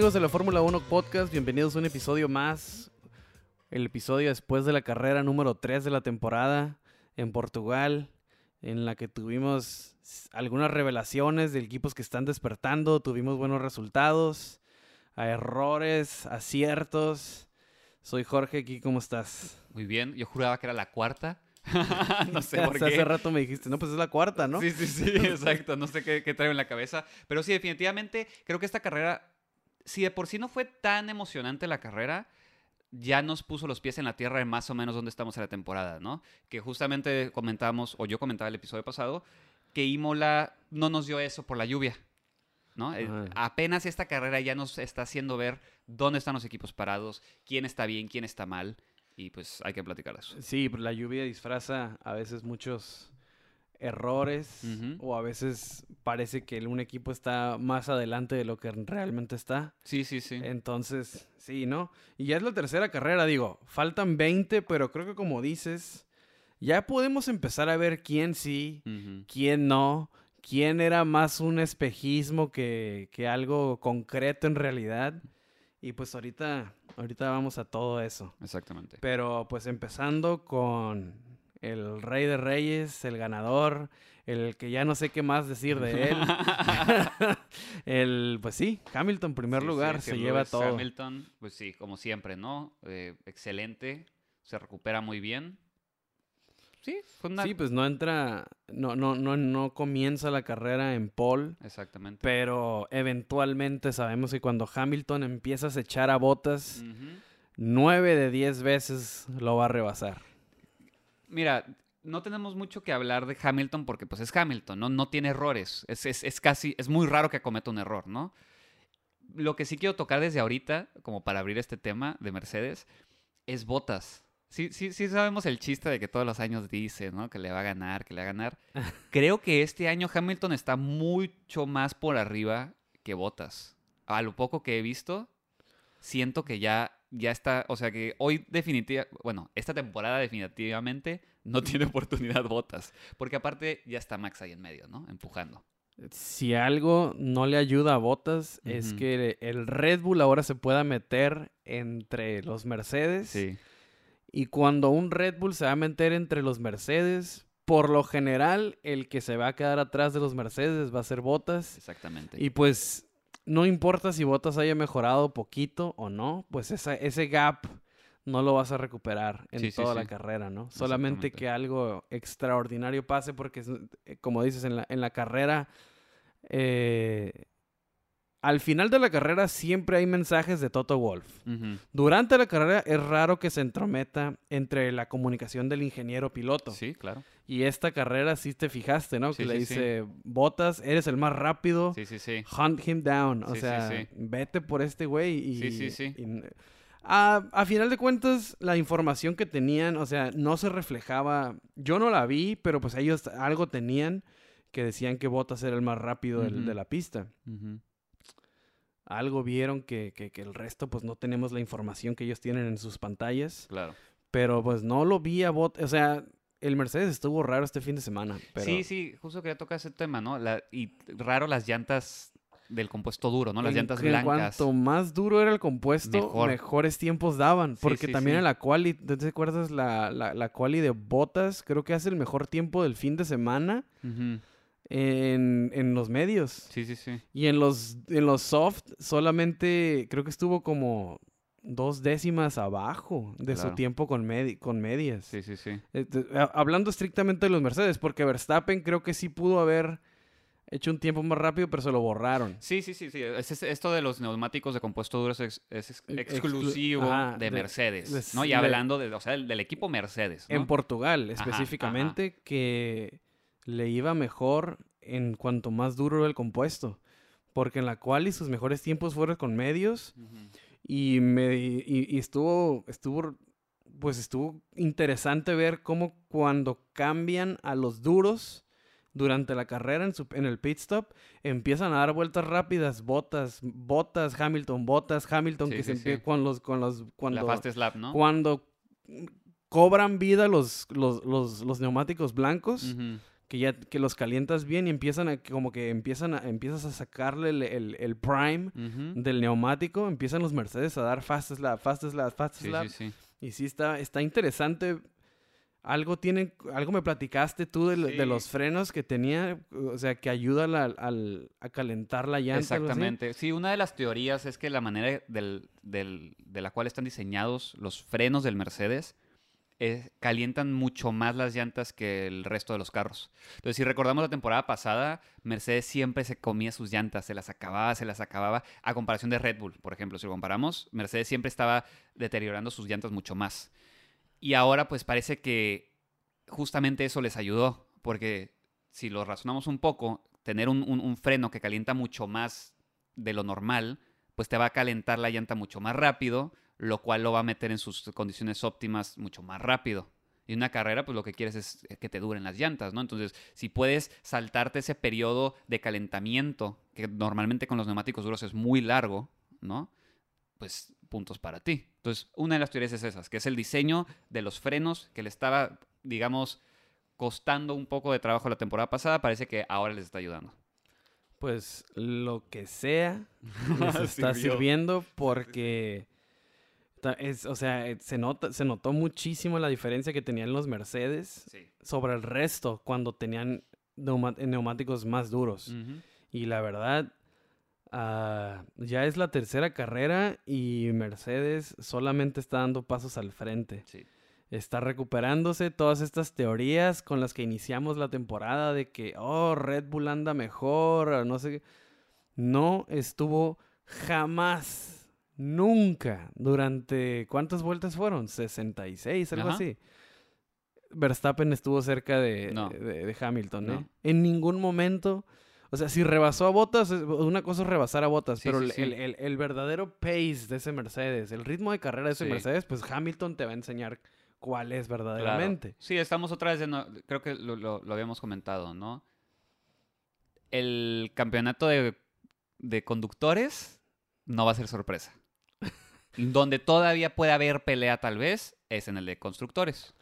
Amigos de la Fórmula 1 Podcast, bienvenidos a un episodio más. El episodio después de la carrera número 3 de la temporada en Portugal, en la que tuvimos algunas revelaciones de equipos que están despertando, tuvimos buenos resultados, a errores, aciertos. Soy Jorge, aquí, ¿cómo estás? Muy bien, yo juraba que era la cuarta. no sé por qué. Hace rato me dijiste, no, pues es la cuarta, ¿no? Sí, sí, sí, exacto. No sé qué, qué traigo en la cabeza. Pero sí, definitivamente creo que esta carrera, si de por sí no fue tan emocionante la carrera, ya nos puso los pies en la tierra de más o menos donde estamos en la temporada, ¿no? Que justamente comentábamos, o yo comentaba el episodio pasado, que Imola no nos dio eso por la lluvia. ¿no? Eh, Ajá. Apenas esta carrera ya nos está haciendo ver dónde están los equipos parados, quién está bien, quién está mal. Y pues hay que platicar de eso. Sí, pero la lluvia disfraza a veces muchos errores o a veces parece que un equipo está más adelante de lo que realmente está. Sí, sí, sí. Entonces, sí, ¿no? Y ya es la tercera carrera, digo, faltan 20, pero creo que como dices, ya podemos empezar a ver quién sí, quién no, quién era más un espejismo que, que algo concreto en realidad. Y pues ahorita, ahorita vamos a todo eso. Exactamente. Pero pues empezando con el rey de reyes, el ganador, el que ya no sé qué más decir de él. el, pues sí, Hamilton, primer Sí, lugar, sí, se lleva Lewis todo. Hamilton, pues sí, como siempre, ¿no? Eh, excelente, se recupera muy bien. Sí, fue una... Sí, pues no entra, no, no, no, no comienza la carrera en pole, Exactamente. pero eventualmente sabemos que cuando Hamilton empieza a echar a botas, nueve de diez veces lo va a rebasar. Mira, no tenemos mucho que hablar de Hamilton porque pues es Hamilton, ¿no? No tiene errores. Es, es- es casi, es muy raro que cometa un error, ¿no? Lo que sí quiero tocar desde ahorita, como para abrir este tema de Mercedes, es Botas. Sí, sí, sí sabemos el chiste de que todos los años dice, ¿no? Que le va a ganar, que le va a ganar. Creo que este año Hamilton está mucho más por arriba que Botas. A lo poco que he visto, siento que ya, ya está, o sea que hoy definitiva, bueno, esta temporada definitivamente no tiene oportunidad Botas, porque aparte ya está Max ahí en medio, ¿no? Empujando. Si algo no le ayuda a Botas es que el Red Bull ahora se pueda meter entre los Mercedes. Sí. Y cuando un Red Bull se va a meter entre los Mercedes, por lo general el que se va a quedar atrás de los Mercedes va a ser Botas. Exactamente. Y pues no importa si Botas haya mejorado poquito o no, pues esa- ese gap no lo vas a recuperar en Sí, toda sí. la carrera, ¿no? Solamente que algo extraordinario pase porque, eh, como dices, en la, en la carrera, eh, al final de la carrera siempre hay mensajes de Toto Wolf. Durante la carrera es raro que se entrometa entre la comunicación del ingeniero piloto. Sí, claro. Y esta carrera sí te fijaste, ¿no? Sí, que le sí, sí. dice, Botas, eres el más rápido. Sí, sí, sí. Hunt him down. O sea, vete por este güey y... Sí, sí, sí. y- a, a final de cuentas, la información que tenían, o sea, no se reflejaba... Yo no la vi, pero pues ellos algo tenían que decían que Botas era el más rápido del- de la pista. Ujú. Algo vieron que, que, que el resto, pues no tenemos la información que ellos tienen en sus pantallas. Claro. Pero pues no lo vi a Botas. O sea, el Mercedes estuvo raro este fin de semana. Pero... Sí, sí, justo quería tocar ese tema, ¿no? La- y raro las llantas del compuesto duro, ¿no? Las en- llantas blancas. cuanto más duro era el compuesto, Mejor. mejores tiempos daban. Porque sí, también sí. en la quali, ¿te acuerdas la, la, la quali de botas? Creo que hace el mejor tiempo del fin de semana. En, en los medios. Sí, sí, sí. Y en los, en los soft solamente creo que estuvo como dos décimas abajo de su tiempo con, medi- con medias. Sí, sí, sí. Eh, Hablando estrictamente de los Mercedes, porque Verstappen creo que sí pudo haber hecho un tiempo más rápido, pero se lo borraron. Sí, sí, sí, sí. Es- es- esto de los neumáticos de compuesto duro es, ex- es ex- Exclu- exclusivo ajá, de, de- Mercedes, les- ¿no? Y hablando de, o sea, del, del equipo Mercedes, ¿no? En Portugal, Ajá, específicamente, que le iba mejor en cuanto más duro era el compuesto. Porque en la cual sus mejores tiempos fueron con medios y, me, y, y estuvo, estuvo, pues estuvo interesante ver cómo cuando cambian a los duros durante la carrera en, su- en el pit stop, empiezan a dar vueltas rápidas, botas, botas, Hamilton, botas, Hamilton, Sí, que se sí. con los, con los, cuando, La Fast Slap, ¿no? cuando cobran vida los, los, los, los neumáticos blancos. Que ya que los calientas bien y empiezan a, como que empiezan a, empiezas a sacarle el, el- el prime del neumático, empiezan los Mercedes a dar fast slap, fast slap, fast slap. sí, sí. Y sí está, está interesante. Algo tienen, algo me platicaste tú de, los frenos que tenía, o sea, que ayudan al, al- a calentar la llanta. Exactamente. Sí, una de las teorías es que la manera del- del- de la cual están diseñados los frenos del Mercedes calientan mucho más las llantas que el resto de los carros. Entonces, si recordamos la temporada pasada, Mercedes siempre se comía sus llantas, se las acababa, se las acababa, a comparación de Red Bull, por ejemplo. Si lo comparamos, Mercedes siempre estaba deteriorando sus llantas mucho más. Y ahora, pues parece que justamente eso les ayudó, porque si lo razonamos un poco, tener un- un freno que calienta mucho más de lo normal, pues te va a calentar la llanta mucho más rápido, lo cual lo va a meter en sus condiciones óptimas mucho más rápido. Y una carrera, pues lo que quieres es que te duren las llantas, ¿no? Entonces, si puedes saltarte ese periodo de calentamiento, que normalmente con los neumáticos duros es muy largo, ¿no? Pues puntos para ti. Entonces, una de las teorías es esas, que es el diseño de los frenos que le estaba, digamos, costando un poco de trabajo la temporada pasada, parece que ahora les está ayudando. Pues lo que sea les está sirviendo porque es, o sea, eh, se nota, se notó muchísimo la diferencia que tenían los Mercedes Sí. sobre el resto cuando tenían neumáticos más duros. Y la verdad, ah, ya es la tercera carrera y Mercedes solamente está dando pasos al frente. Sí. Está recuperándose todas estas teorías con las que iniciamos la temporada de que, oh, Red Bull anda mejor, no sé qué. No estuvo jamás, nunca, durante, ¿cuántas vueltas fueron? 66, algo Ajá. así. Verstappen estuvo cerca de, No. de- de Hamilton, ¿eh? No. En ningún momento, o sea, si rebasó a Botas, una cosa es rebasar a Botas, Sí, pero sí, el, sí. el- el- el verdadero pace de ese Mercedes, el ritmo de carrera de ese. Mercedes, pues Hamilton te va a enseñar cuál es Claro. verdaderamente. Sí, estamos otra vez, creo que lo, lo- lo habíamos comentado, ¿no? El campeonato de, de conductores no va a ser sorpresa. Donde todavía puede haber pelea tal vez es en el de constructores.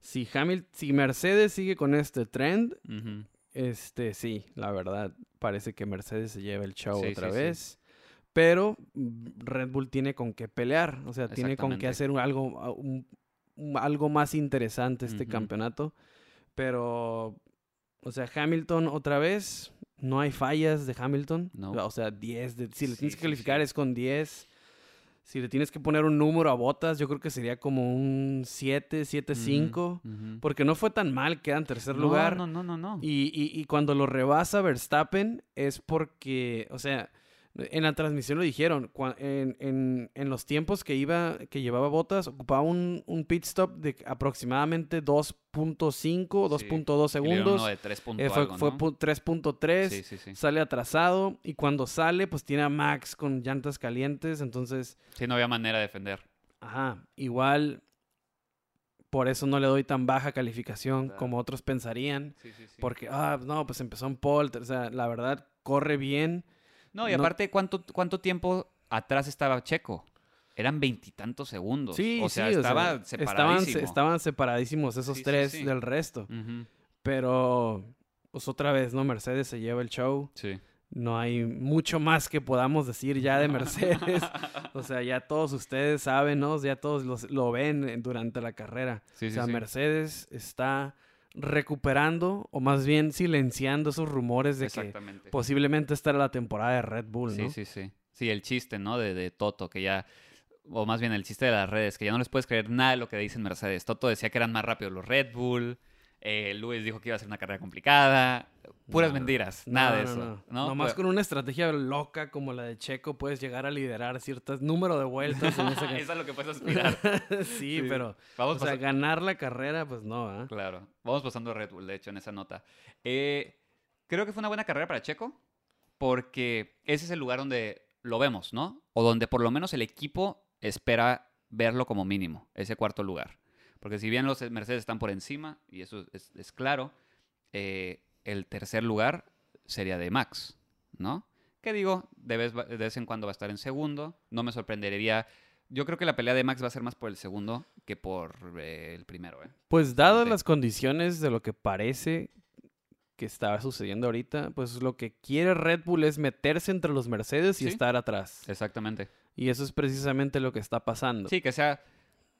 Si si Mercedes sigue con este trend, este sí, la verdad, parece que Mercedes se lleva el show Sí, otra sí, sí. vez. Pero Red Bull tiene con qué pelear, o sea, tiene con qué hacer un- algo, a- un- un- algo más interesante este campeonato. Pero, o sea, Hamilton otra vez, no hay fallas de Hamilton. No. O sea, 10, de- si le tienes que calificar es con 10. Si le tienes que poner un número a botas, yo creo que sería como un 7, 7, 5. Ujú, ujú. Porque no fue tan mal, queda en tercer No, lugar. No, no, no, no. Y, y- y cuando lo rebasa Verstappen es porque, o sea, en la transmisión lo dijeron, en, en- en los tiempos que iba, que llevaba botas, ocupaba un, un pit stop de aproximadamente 2.5 o 2.2 Y le dieron segundos. uno de tres punto Eh, fue algo, fue ¿no? pu- 3.3, Sí, sí, sí. sale atrasado y cuando sale pues tiene a Max con llantas calientes, entonces, Sí, no había manera de defender. ajá, igual por eso no le doy tan baja calificación Claro. como otros pensarían. Sí, sí, sí. Porque, ah, no, pues empezó en pole. O sea, la verdad, corre bien. No, y aparte, ¿cuánto, ¿cuánto tiempo atrás estaba Checo? Eran veintitantos segundos. Sí, o sea, sí, estaba estaban, separadísimo. estaban separadísimos esos Sí, tres sí. del resto. Pero, pues otra vez, ¿no? Mercedes se lleva el show. Sí. No hay mucho más que podamos decir ya de Mercedes. o sea, ya todos ustedes saben, ¿no? Ya todos los- lo ven eh, durante la carrera. Sí, o sea. Mercedes está recuperando, o más bien silenciando esos rumores de que posiblemente esta era la temporada de Red Bull, ¿no? Sí, sí, sí. Sí, el chiste, ¿no? De, de Toto, que ya. O más bien el chiste de las redes, que ya no les puedes creer nada de lo que dicen Mercedes. Toto decía que eran más rápidos los Red Bull. Eh, Luis dijo que iba a ser una carrera complicada. Puras No, mentiras, No, nada de eso. no. ¿no? Nomás con una estrategia loca como la de Checo puedes llegar a liderar cierto número de vueltas. en esa Eso es lo que puedes aspirar. sí, Sí. pero Vamos o sea, ganar la carrera, pues no, ¿ah? Claro. Vamos pasando a Red Bull, de hecho, en esa nota. Eh, creo que fue una buena carrera para Checo, porque ese es el lugar donde lo vemos, ¿no? O donde por lo menos el equipo espera verlo como mínimo, ese cuarto lugar. Porque si bien los Mercedes están por encima, y eso es, es claro, eh, el tercer lugar sería de Max, ¿no? Que digo, de vez, de vez en cuando va a estar en segundo. No me sorprendería. Yo creo que la pelea de Max va a ser más por el segundo que por eh, el primero, ¿eh? Pues dadas Sí. las condiciones de lo que parece que estaba sucediendo ahorita, pues lo que quiere Red Bull es meterse entre los Mercedes y Sí. estar atrás. Exactamente. Y eso es precisamente lo que está pasando. Sí, que sea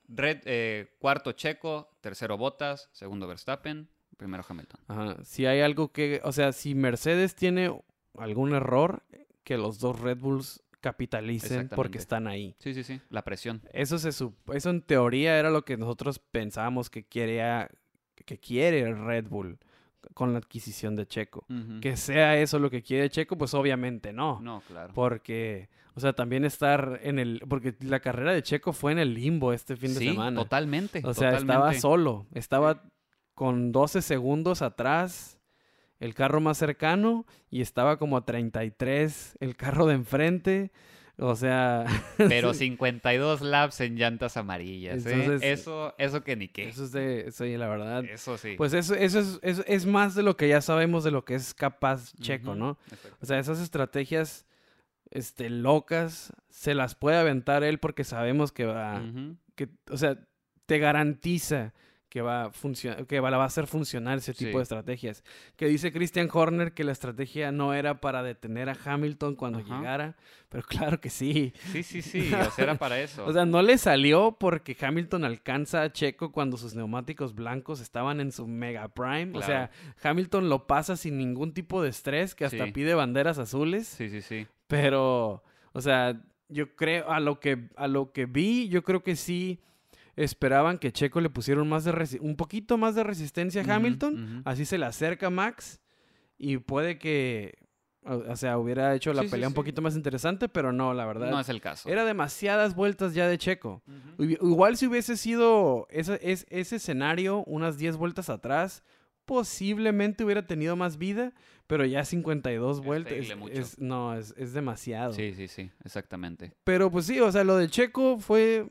red, eh, cuarto Checo, tercero Bottas, segundo Verstappen, primero Hamilton. Ajá. Si hay algo que, o sea, si Mercedes tiene algún error, que los dos Red Bulls capitalicen porque están ahí. Sí, sí, sí. La presión. Eso se eso en teoría era lo que nosotros pensábamos que quería que quiere Red Bull con la adquisición de Checo. Que sea eso lo que quiere Checo, pues obviamente no. No, claro. Porque, o sea, también estar en el. Porque la carrera de Checo fue en el limbo este fin de sí, semana. totalmente. O sea, estaba totalmente. solo. Estaba con 12 segundos atrás el carro más cercano y estaba como a 33 el carro de enfrente. O sea, Pero 52 laps en llantas amarillas. ¿eh? Eso, eso que ni qué. eso es de. Y la verdad. Eso sí. Pues eso, eso es, eso es más de lo que ya sabemos de lo que es capaz Checo. ¿no? Exacto. O sea, esas estrategias este, locas se las puede aventar él porque sabemos que va. Que, o sea, te garantiza que va a funcionar, que va, la va a hacer funcionar ese tipo Sí. de estrategias. Que dice Christian Horner que la estrategia no era para detener a Hamilton cuando Ajá. llegara, pero claro que sí. Sí, sí, sí. O sea, era para eso. O sea, no le salió porque Hamilton alcanza a Checo cuando sus neumáticos blancos estaban en su mega prime. O sea, Hamilton lo pasa sin ningún tipo de estrés, que hasta Sí. pide banderas azules. sí, sí, sí. Pero, o sea, yo creo, a lo que, a lo que vi, yo creo que sí esperaban que Checo le pusieron más de un poquito más de resistencia a Hamilton. Así se le acerca Max. Y puede que, o, sea, hubiera hecho la Sí, sí, pelea un sí. poquito más interesante, pero no, la verdad. No es el caso. Era demasiadas vueltas ya de Checo. Igual si hubiese sido ese, es- ese escenario unas 10 vueltas atrás, posiblemente hubiera tenido más vida, pero ya 52 Es vueltas. es- no, es, es demasiado. Sí, sí, sí. Exactamente. Pero pues sí, o sea, lo de Checo fue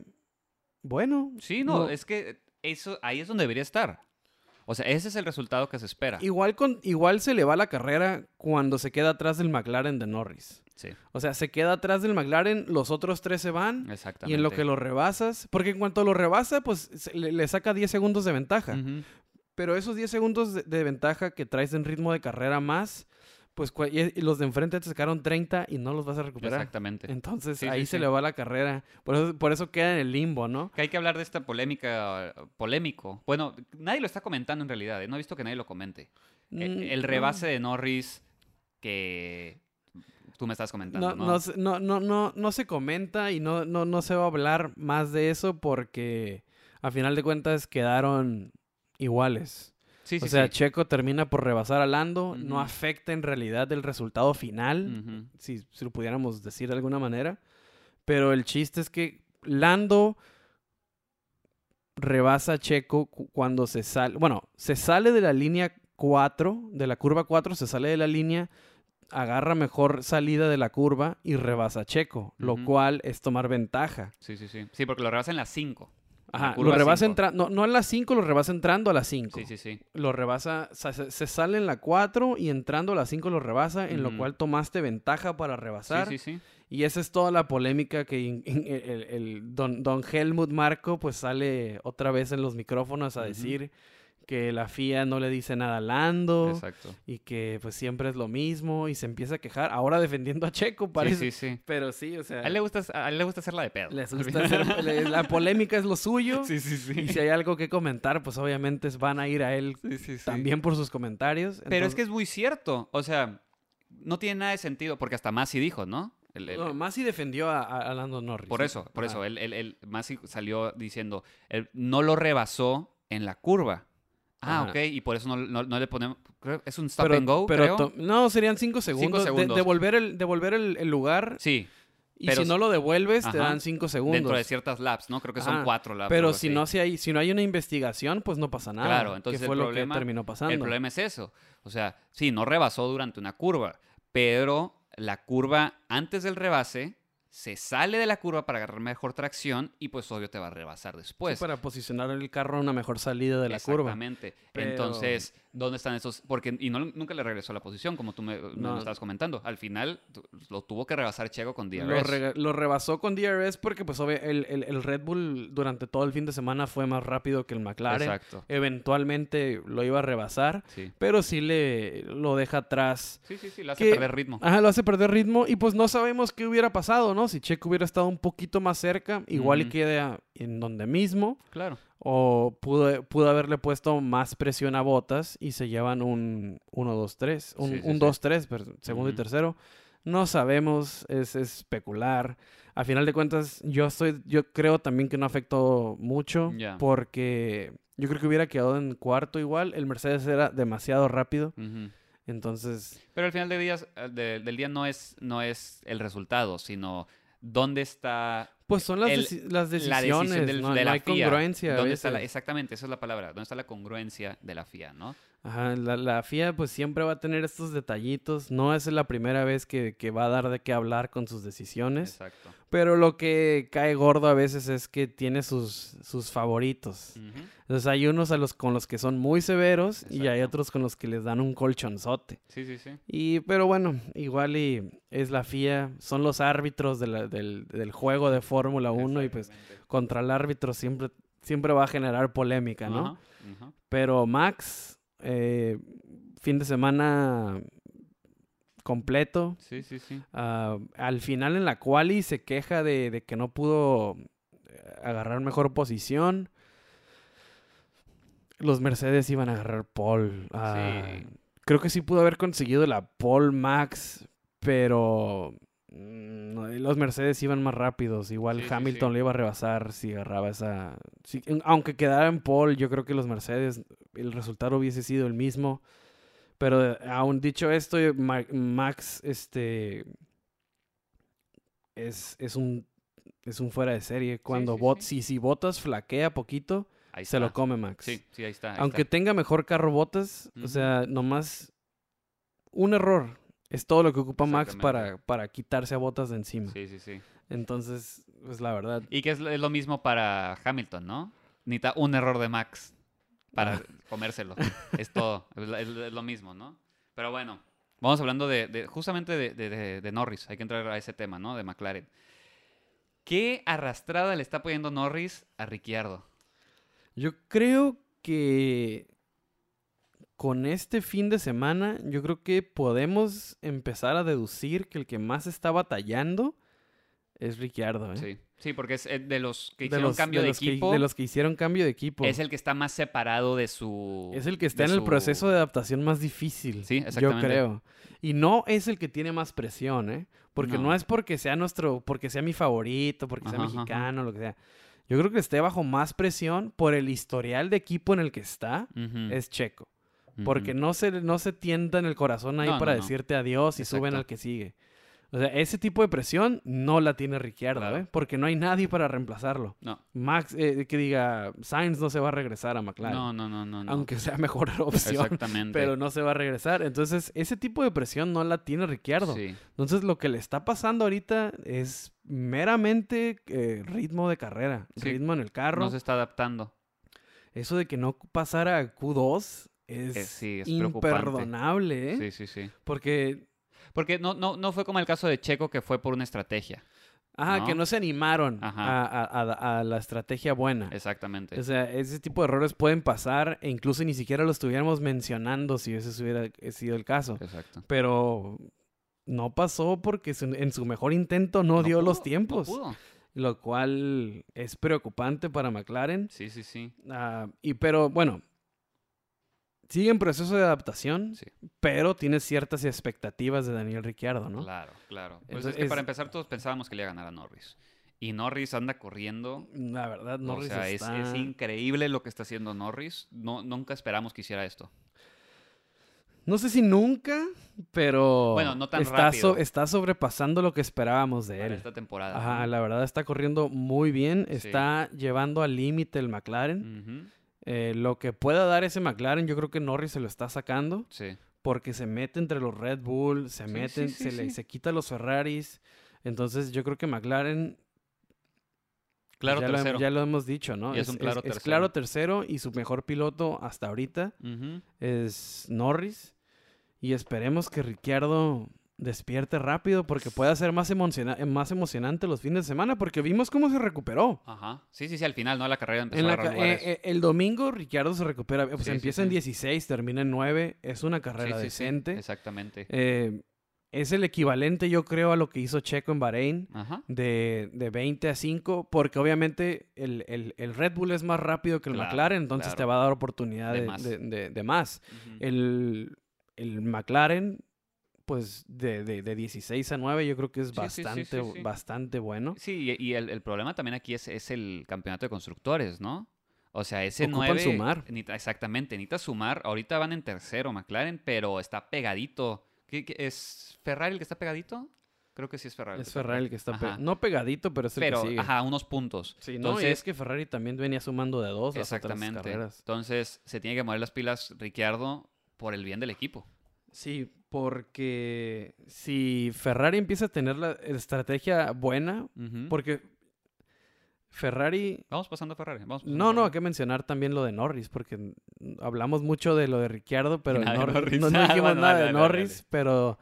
bueno. Sí, no, No. es que eso ahí es donde debería estar. O sea, ese es el resultado que se espera. Igual, con, igual se le va la carrera cuando se queda atrás del McLaren de Norris. Sí, O sea, se queda atrás del McLaren, los otros tres se van. exactamente. Y en lo que lo rebasas, porque en cuanto lo rebasa, pues le, le saca 10 segundos de ventaja. Pero esos 10 segundos de, de ventaja que traes en ritmo de carrera más, pues y, los de enfrente te sacaron 30 y no los vas a recuperar. Exactamente. Entonces Sí, sí, ahí se sí. le va la carrera. Por eso, por eso queda en el limbo, ¿no? Que hay que hablar de esta polémica, polémico. Bueno, nadie lo está comentando en realidad. ¿eh? No he visto que nadie lo comente. Eh, Mm, el rebase de Norris que tú me estás comentando, No, ¿no? no, no, no, no se comenta y no, no, no se va a hablar más de eso porque a final de cuentas quedaron iguales. Sí, sí, o sea, sí. Checo termina por rebasar a Lando, no afecta en realidad el resultado final, si, si lo pudiéramos decir de alguna manera. Pero el chiste es que Lando rebasa a Checo cu- cuando se sale, bueno, se sale de la línea 4, de la curva 4, se sale de la línea, agarra mejor salida de la curva y rebasa a Checo, lo cual es tomar ventaja. Sí, sí, sí. Sí, porque lo rebasa en las 5. Ajá, lo rebasa entrando, no, no a las 5, lo rebasa entrando a las 5. Sí, sí, sí. Lo rebasa, se, se sale en la 4 y entrando a las 5 lo rebasa, en lo Ujú. cual tomaste ventaja para rebasar. Sí, sí, sí. Y esa es toda la polémica que in- in- el, el- don, don Helmut Marco pues sale otra vez en los micrófonos a decir que la FIA no le dice nada a Lando Exacto. y que pues siempre es lo mismo y se empieza a quejar, ahora defendiendo a Checo parece. Sí, sí, sí. Pero sí, o sea, A él le gusta, a él le gusta hacerla de pedo. les gusta hacer- le- la polémica es lo suyo. Sí, sí, sí. Y si hay algo que comentar, pues obviamente van a ir a él Sí, sí, sí. también por sus comentarios. Pero es que es muy cierto. O sea, no tiene nada de sentido, porque hasta Masi dijo, ¿no? El- el- No, Masi defendió a, Lando Norris. por eso, por Ajá. eso. Él, él, él- Masi salió diciendo, él no lo rebasó en la curva. Ah, Ajá. ok, y por eso no, no- no le ponemos. Creo, es un stop pero, and go, pero creo. no, serían cinco segundos. de- segundos. devolver el, devolver el, el lugar. Sí, y pero si no lo devuelves, te dan cinco segundos. dentro de ciertas laps, ¿no? Creo que son Ajá, cuatro laps. pero si así. no, si, hay, si no hay una investigación, pues no pasa nada. Claro, entonces que el fue lo problema- que terminó pasando. El problema es eso. O sea, sí, no rebasó durante una curva, pero la curva antes del rebase se sale de la curva para agarrar mejor tracción y pues obvio te va a rebasar después. Sí, para posicionar el carro a una mejor salida de la curva. Exactamente. Pero- Entonces, ¿dónde están esos? Porque, y no, nunca le regresó la posición, como tú me, lo estabas comentando. Al final lo tuvo que rebasar Checo con DRS. Lo, lo rebasó con DRS porque pues obvia- el, el- el Red Bull durante todo el fin de semana fue más rápido que el McLaren. Exacto. Eventualmente lo iba a rebasar, Sí. pero sí le lo deja atrás. Sí, sí, sí, le hace Que- perder ritmo. Ajá, lo hace perder ritmo y pues no sabemos qué hubiera pasado, ¿no? Si Checo hubiera estado un poquito más cerca, igual y Ujú. queda en donde mismo, Claro. o pudo, pudo haberle puesto más presión a Botas y se llevan un 1-2-3, un Sí, sí, un sí. 2-3, pero segundo y tercero. No sabemos, es especular. A final de cuentas, yo estoy, yo creo también que no afectó mucho Ya. porque yo creo que hubiera quedado en cuarto igual. El Mercedes era demasiado rápido, Ujú. entonces Pero al final del día, de- del día no, es, no es el resultado, sino dónde está Pues son las, El- deci- las la decisiones, decisión del- no, de no la hay FIA. congruencia. a ¿Dónde está la- exactamente, esa es la palabra. ¿Dónde está la congruencia de la FIA, no? Ajá, la, la FIA pues siempre va a tener estos detallitos. No es la primera vez que, que va a dar de qué hablar con sus decisiones. Exacto. Pero lo que cae gordo a veces es que tiene sus, sus favoritos. Ujú. Entonces hay unos a los, con los que son muy severos y hay otros con los que les dan un colchonzote. Sí, sí, sí. Y, pero bueno, igual y es la FIA, son los árbitros de la- del, del juego de Fórmula 1 y pues contra el árbitro siempre, siempre va a generar polémica, ¿no? Ajá. Pero Max, eh, fin de semana completo. Sí, sí, sí. Ah, al final en la quali se queja de, de que no pudo eh, agarrar mejor posición. Los Mercedes iban a agarrar pole. Ah, Sí. Creo que sí pudo haber conseguido la pole Max, pero mm, los Mercedes iban más rápidos. Igual Sí, Hamilton sí. le iba a rebasar si agarraba esa... aunque quedara en pole, yo creo que los Mercedes, el resultado hubiese sido el mismo. Pero aún dicho esto, Ma- Max, este... Es, es un... Es un fuera de serie. Cuando sí, Bot, sí. Si, si Botas flaquea poquito, Ahí se lo come Max. Sí, sí, ahí está. ahí Aunque está. tenga mejor carro Botas, o sea, nomás un error es todo lo que ocupa Max para, para quitarse a Botas de encima. Sí, sí, sí. Entonces, pues la verdad. Y que es, lo- es lo mismo para Hamilton, ¿no? Necesita un error de Max para comérselo. es todo. Es, lo- es mismo, ¿no? Pero bueno, vamos hablando de, de- justamente de- de Norris. Hay que entrar a ese tema, ¿no? De McLaren. ¿Qué arrastrada le está poniendo Norris a Ricciardo? Yo creo que con este fin de semana, yo creo que podemos empezar a deducir que el que más está batallando es Ricciardo. ¿eh? Sí. Sí, porque es eh, de los que De hicieron los, cambio de de, los que- equipo. de los que hicieron cambio de equipo. Es el que está más separado de su. Es el que está de en el proceso de adaptación más difícil. Sí, Yo exactamente. creo. Y no es el que tiene más presión, ¿eh? Porque no, No. es porque sea nuestro, porque sea mi favorito, porque sea ajá. mexicano, lo que sea. Yo creo que esté bajo más presión por el historial de equipo en el que está, es Checo. Porque no se, no se tienta en el corazón ahí No, para no. decirte adiós y suben al que sigue. O sea, ese tipo de presión no la tiene Ricciardo, Claro. ¿eh? Porque no hay nadie para reemplazarlo. No, Max, eh, que diga, Sainz no se va a regresar a McLaren. no, no, no, no. no. Aunque sea mejor opción. Exactamente. Pero no se va a regresar. Entonces, ese tipo de presión no la tiene Ricciardo. Sí. Entonces, lo que le está pasando ahorita es meramente eh, ritmo de carrera, Sí. ritmo en el carro. No se está adaptando. Eso de que no pasara a Q2 es, Eh, sí, es imperdonable, ¿eh? Sí, sí, sí. Porque, Porque no, no, no fue como el caso de Checo que fue por una estrategia. ¿No? que no se animaron Ajá. a, a- a- a la estrategia buena. Exactamente. O sea, ese tipo de errores pueden pasar e incluso ni siquiera lo estuviéramos mencionando si ese hubiera sido el caso. Exacto. Pero no pasó porque en su mejor intento no, dio pudo, los no tiempos. pudo. lo cual es preocupante para McLaren. Sí, sí, sí. Ah, y pero bueno, sigue en proceso de adaptación, Sí. pero tiene ciertas expectativas de Daniel Ricciardo, ¿no? Claro, claro. Pues Entonces, es que para empezar todos pensábamos que le iba a ganar a Norris. Y Norris anda corriendo. La verdad, Norris o sea, es- está... es, increíble lo que está haciendo Norris. No, nunca esperamos que hiciera esto. No sé si nunca, pero Bueno, no tan está, so- está sobrepasando lo que esperábamos de Para él. esta temporada. Ajá, ¿no? la verdad está corriendo muy bien, Sí. está llevando al límite el McLaren. Ujú, Eh, lo que pueda dar ese McLaren, yo creo que Norris se lo está sacando. Sí. porque se mete entre los Red Bull, se Sí, meten, sí, sí, se, le, se quita los Ferraris. Entonces yo creo que McLaren, Claro, ya, lo, tercero. ya lo hemos dicho, ¿no? Y es un claro es tercero. claro tercero y su mejor piloto hasta ahorita es Norris. Y esperemos que Ricciardo despierte rápido porque pueda ser más, emociona- más emocionante los fines de semana porque vimos cómo se recuperó. Ajá. Sí, sí, sí, al final, ¿no? La carrera empezó En a la eh, eh, el domingo Ricciardo se recupera, pues Sí, sí, empieza en sí. 16, termina en 9, es una carrera decente. Exactamente. Eh, es el equivalente, yo creo, a lo que hizo Checo en Bahrein, Ajá. de, de 20 a 5, porque obviamente el, el- el Red Bull es más rápido que el Claro, McLaren, entonces claro. te va a dar oportunidad De de, más. de- más. El, el McLaren, pues de, de- de 16 a 9, yo creo que es Sí, sí, sí, bastante, sí, bastante bueno. Sí, y, y el, el problema también aquí es, es el campeonato de constructores, ¿no? O sea, ese Ocupan 9... sumar. exactamente, necesita sumar. Ahorita van en tercero McLaren, pero está pegadito. ¿Qué, qué- es Ferrari el que está pegadito? Creo que sí es Ferrari. Es Ferrari el que está, pe- no pegadito, pero es el Pero, que sigue. ajá, unos puntos. Sí, no, y es que Ferrari también venía sumando de dos las otras exactamente. carreras. Entonces, se tiene que mover las pilas Ricciardo por el bien del equipo. Sí, porque si Ferrari empieza a tener la estrategia buena, porque Ferrari... Vamos pasando a Ferrari. Vamos pasando No, a no, hay que mencionar también lo de Norris, porque hablamos mucho de lo de Ricciardo, pero nada de Norris- Norris. no, no Ah, dijimos bueno, nada dale, de Norris, dale. pero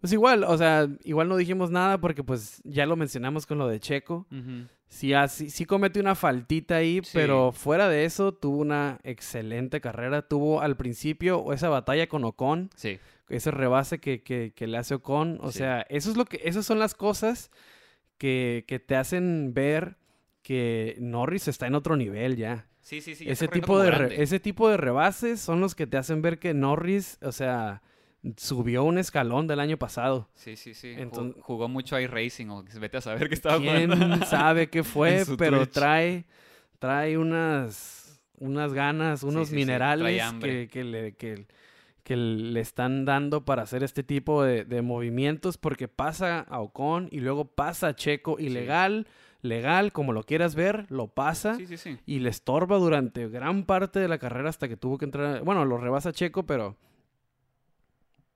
pues igual, o sea, igual no dijimos nada porque pues ya lo mencionamos con lo de Checo. Ujú. Sí, sí, sí comete una faltita ahí, Sí. pero fuera de eso tuvo una excelente carrera. Tuvo al principio esa batalla con Ocon, Sí, ese rebase que, que- que le hace Ocon. O Sí. sea, eso es lo que, esas son las cosas que, que te hacen ver que Norris está en otro nivel ya. sí, sí. sí ese, tipo de re- ese tipo de rebases son los que te hacen ver que Norris, o sea, subió un escalón del año pasado. Sí, sí, sí. Ju- Enton- Jugó mucho iRacing o vete a saber qué estaba ¿Quién jugando. sabe qué fue? Pero Twitch. trae, trae unas, unas ganas, unos sí, sí, minerales hambre. que, que le, que, que le están dando para hacer este tipo de, de movimientos porque pasa a Ocon y luego pasa a Checo ilegal, legal, como lo quieras ver, lo pasa. Sí, sí, sí. Y le estorba durante gran parte de la carrera hasta que tuvo que entrar. Bueno, lo rebasa Checo, pero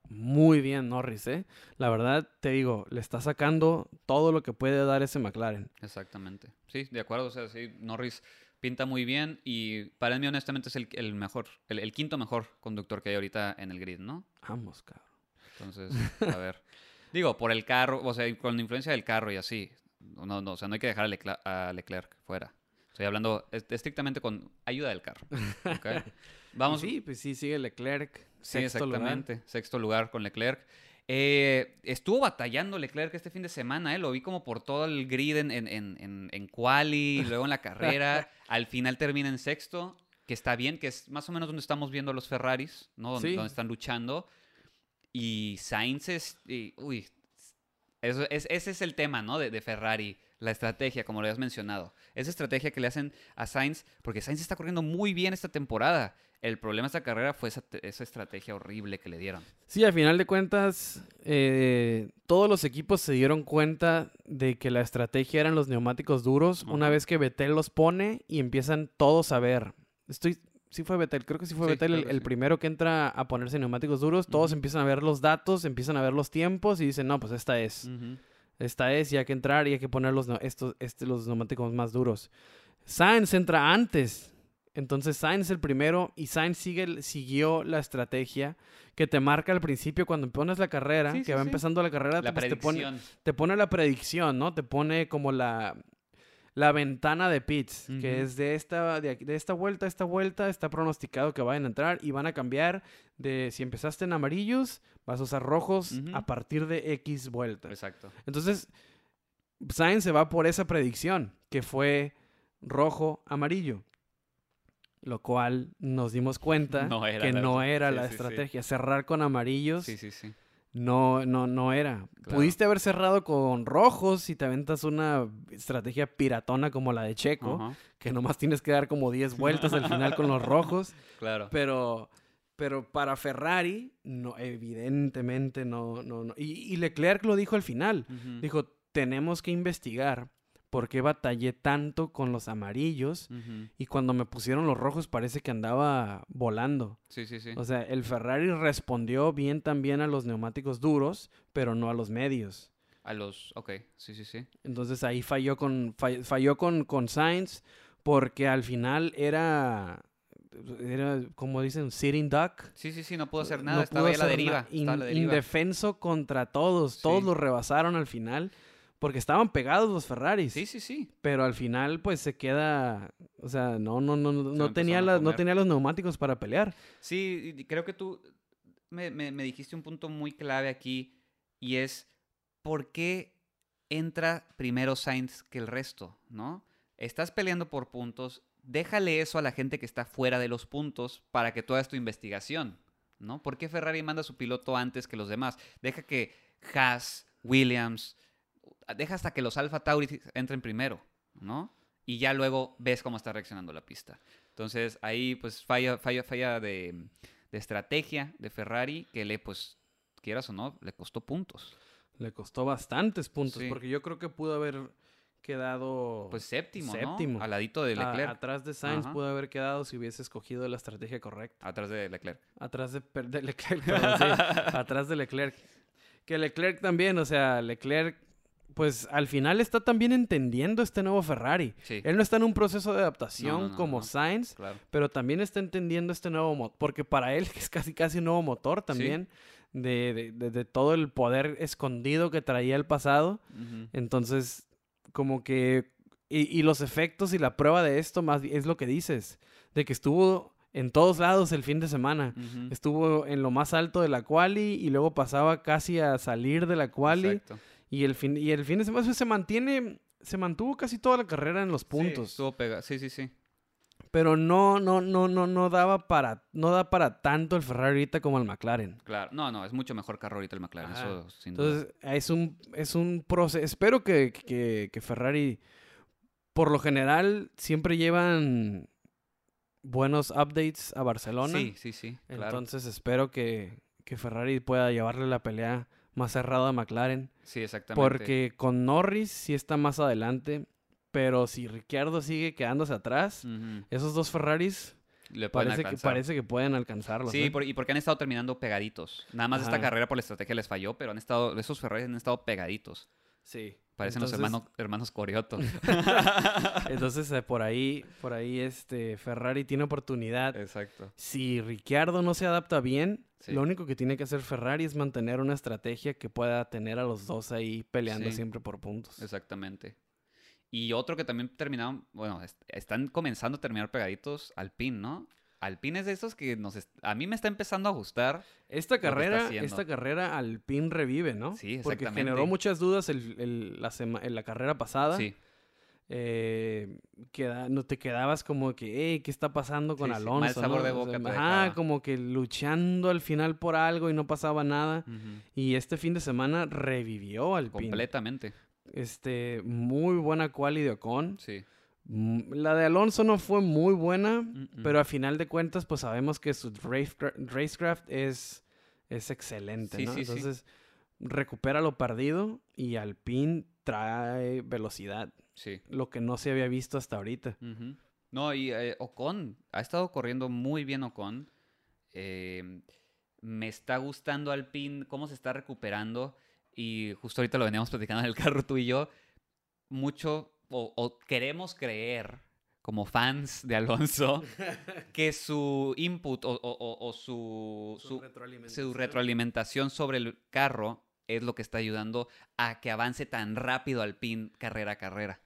muy bien Norris, ¿eh? La verdad, te digo, le está sacando todo lo que puede dar ese McLaren. Exactamente. Sí, de acuerdo. O sea, sí, Norris pinta muy bien y para mí, honestamente, es el, el mejor, el, el quinto mejor conductor que hay ahorita en el grid, ¿no? Vamos, cabrón. Entonces, a ver. Digo, por el carro, o sea, con la influencia del carro y así. No, no, o sea, no hay que dejar a, Lecla- a Leclerc fuera. Estoy hablando est- estrictamente con ayuda del carro. Vamos, Sí, pues sí, sigue Leclerc. Sí, sexto lugar. exactamente. Sexto lugar con Leclerc. Eh, estuvo batallando Leclerc este fin de semana, ¿eh? Lo vi como por todo el grid en, en, en, en, en quali, luego en la carrera. Al final termina en sexto, que está bien, que es más o menos donde estamos viendo a los Ferraris, ¿no? Donde, Sí. donde están luchando. Y Sainz es... y- uy, eso, es, ese es el tema, ¿no? De, de Ferrari, la estrategia, como lo habías mencionado. Esa estrategia que le hacen a Sainz, porque Sainz está corriendo muy bien esta temporada. El problema de esta carrera fue esa, te- esa estrategia horrible que le dieron. Sí, a final de cuentas, eh, todos los equipos se dieron cuenta de que la estrategia eran los neumáticos duros una vez que Vettel los pone y empiezan todos a ver. Estoy, sí fue Vettel, creo que sí fue Sí, Vettel el, sí. primero que entra a ponerse neumáticos duros. Todos empiezan a ver los datos, empiezan a ver los tiempos y dicen, no, pues esta es. Esta es y hay que entrar y hay que poner los, estos, este, los neumáticos más duros. Sainz entra antes. Entonces Sainz es el primero y Sainz sigue, siguió la estrategia que te marca al principio cuando pones la carrera, Sí, que sí, va sí. empezando la carrera, La pues, te, pone, te pone la predicción, ¿no? Te pone como la, la ventana de pits, que es de esta, de, de esta vuelta a esta vuelta, está pronosticado que vayan a entrar y van a cambiar de si empezaste en amarillos, vas a usar rojos a partir de X vueltas. Exacto. Entonces, Sainz se va por esa predicción, que fue rojo, amarillo. Lo cual nos dimos cuenta No que la- no era sí, la sí, sí. estrategia. Cerrar con amarillos Sí, sí, sí. No, no, no era. Claro. Pudiste haber cerrado con rojos si te aventas una estrategia piratona como la de Checo, Ajá, que nomás tienes que dar como 10 vueltas al final con los rojos. Claro. Pero, pero para Ferrari, no, evidentemente no, no, no. Y, y Leclerc lo dijo al final. Dijo, tenemos que investigar por qué batallé tanto con los amarillos y cuando me pusieron los rojos parece que andaba volando. Sí, sí, sí. O sea, el Ferrari respondió bien también a los neumáticos duros, pero no a los medios. A los, ok, sí, sí, sí. Entonces ahí falló con, fall- falló con, con Sainz porque al final era, era, como dicen, sitting duck. Sí, sí, sí, no pudo hacer No nada, estaba pudo la deriva. estaba la indefenso contra todos. Todos Sí. lo rebasaron al final porque estaban pegados los Ferraris. Sí, sí, sí. Pero al final, pues se queda. O sea, no, no, no, no, tenía, no tenía los neumáticos para pelear. Sí, creo que tú me, me- me dijiste un punto muy clave aquí y es por qué entra primero Sainz que el resto, ¿no? Estás peleando por puntos, déjale eso a la gente que está fuera de los puntos para que tú hagas tu investigación, ¿no? ¿Por qué Ferrari manda a su piloto antes que los demás? Deja que Haas, Williams, deja hasta que los Alfa Tauri entren primero, ¿no? Y ya luego ves cómo está reaccionando la pista. Entonces ahí pues falla, falla, falla de, de estrategia de Ferrari que le pues, quieras o no, le costó puntos. Le costó bastantes puntos Sí. porque yo creo que pudo haber quedado. Pues séptimo, Séptimo. ¿no? Al ladito de a- Leclerc. atrás de Sainz Ajá. pudo haber quedado si hubiese escogido la estrategia correcta. Atrás de Leclerc. Atrás de, Leclerc, perdón, sí, atrás de Leclerc. Que Leclerc también, o sea, Leclerc, pues al final está también entendiendo este nuevo Ferrari. Sí, Él no está en un proceso de adaptación No, no, no, como. Sainz, claro. pero también está entendiendo este nuevo motor, porque para él es casi casi un nuevo motor también, de, de- de- de todo el poder escondido que traía el pasado. Entonces, como que, y, y los efectos y la prueba de esto más es lo que dices, de que estuvo en todos lados el fin de semana. Estuvo en lo más alto de la quali y luego pasaba casi a salir de la quali Exacto. Y el fin y el fin de semana se mantiene se mantuvo casi toda la carrera en los Sí, puntos, estuvo pega- Sí, sí, sí. pero no no no no no daba para no da para tanto el Ferrari ahorita como el McLaren. Claro. No, no, es mucho mejor carro ahorita el McLaren. Ajá. Eso sin duda. Entonces, es un, es un proceso. Espero que, que, que Ferrari, por lo general, siempre llevan buenos updates a Barcelona. Sí, sí, sí. Claro. Entonces, espero que, que Ferrari pueda llevarle la pelea más cerrada a McLaren. sí, exactamente. Porque con Norris sí está más adelante. Pero si Ricciardo sigue quedándose atrás, esos dos Ferraris Le parece que, parece que pueden alcanzarlos. Sí, ¿eh? por- y porque han estado terminando pegaditos. Nada más esta carrera por la estrategia les falló, pero han estado, esos Ferrari han estado pegaditos. Sí. Parecen Entonces- los hermanos, hermanos Corioto. Entonces, eh, por ahí, por ahí, este, Ferrari tiene oportunidad. Exacto. Si Ricciardo no se adapta bien, Sí. lo único que tiene que hacer Ferrari es mantener una estrategia que pueda tener a los dos ahí peleando Sí. siempre por puntos. Exactamente. Y otro que también terminaron, bueno, est- están comenzando a terminar pegaditos, Alpine, ¿no? Alpine es de esos que nos a mí me está empezando a gustar. Esta carrera, esta carrera Alpine revive, ¿no? Sí, Porque exactamente. generó muchas dudas el- el- la, sema- en la carrera pasada. Sí, Eh, queda- no te quedabas como que, hey, ¿qué está pasando con Sí, sí, mal Alonso? sabor no? de O boca sea, te ajá, dejaba. como que luchando al final por algo y no pasaba nada. Y este fin de semana revivió al completamente. Este, muy buena quali de Ocon. Sí. Mm, La de Alonso no fue muy buena, Mm, mm. pero a final de cuentas, pues sabemos que su racecra- racecraft es, es excelente, Sí, ¿no? sí, sí. Entonces, recupera lo perdido y Alpine trae velocidad, Sí. lo que no se había visto hasta ahorita. No, y eh, Ocon, ha estado corriendo muy bien Ocon. Eh, me está gustando Alpine, cómo se está recuperando. Y justo ahorita lo veníamos platicando en el carro tú y yo. Mucho, o, o queremos creer, como fans de Alonso, que su input o, o- o- o su, su, su retroalimentación sobre el carro es lo que está ayudando a que avance tan rápido Alpine carrera a carrera.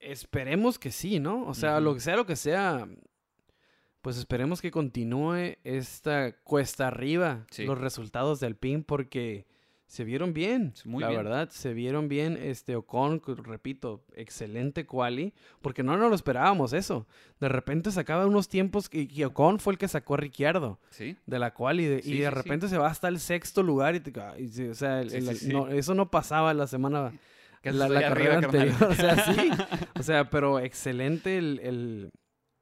Esperemos que sí, ¿no? O sea, lo que sea lo que sea, pues esperemos que continúe esta cuesta arriba Sí. los resultados del PIN porque se vieron bien. Muy la bien. verdad, se vieron bien. Este Ocon, repito, excelente quali, porque no nos lo esperábamos eso. De repente sacaba unos tiempos que, y Ocon fue el que sacó a Ricciardo ¿Sí? de la quali de- Sí, y de sí. repente se va hasta el sexto lugar y, te- y se- o sea, el- el- no, eso no pasaba la semana Que la, carrera anterior. O sea, sí. O sea, pero excelente el, el-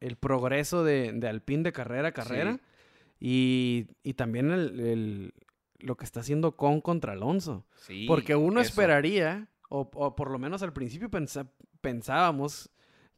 el progreso de, de Alpine de carrera a carrera. Y, y también el, el- lo que está haciendo Con contra Alonso. Sí, Porque uno eso. esperaría, o, o por lo menos al principio pensábamos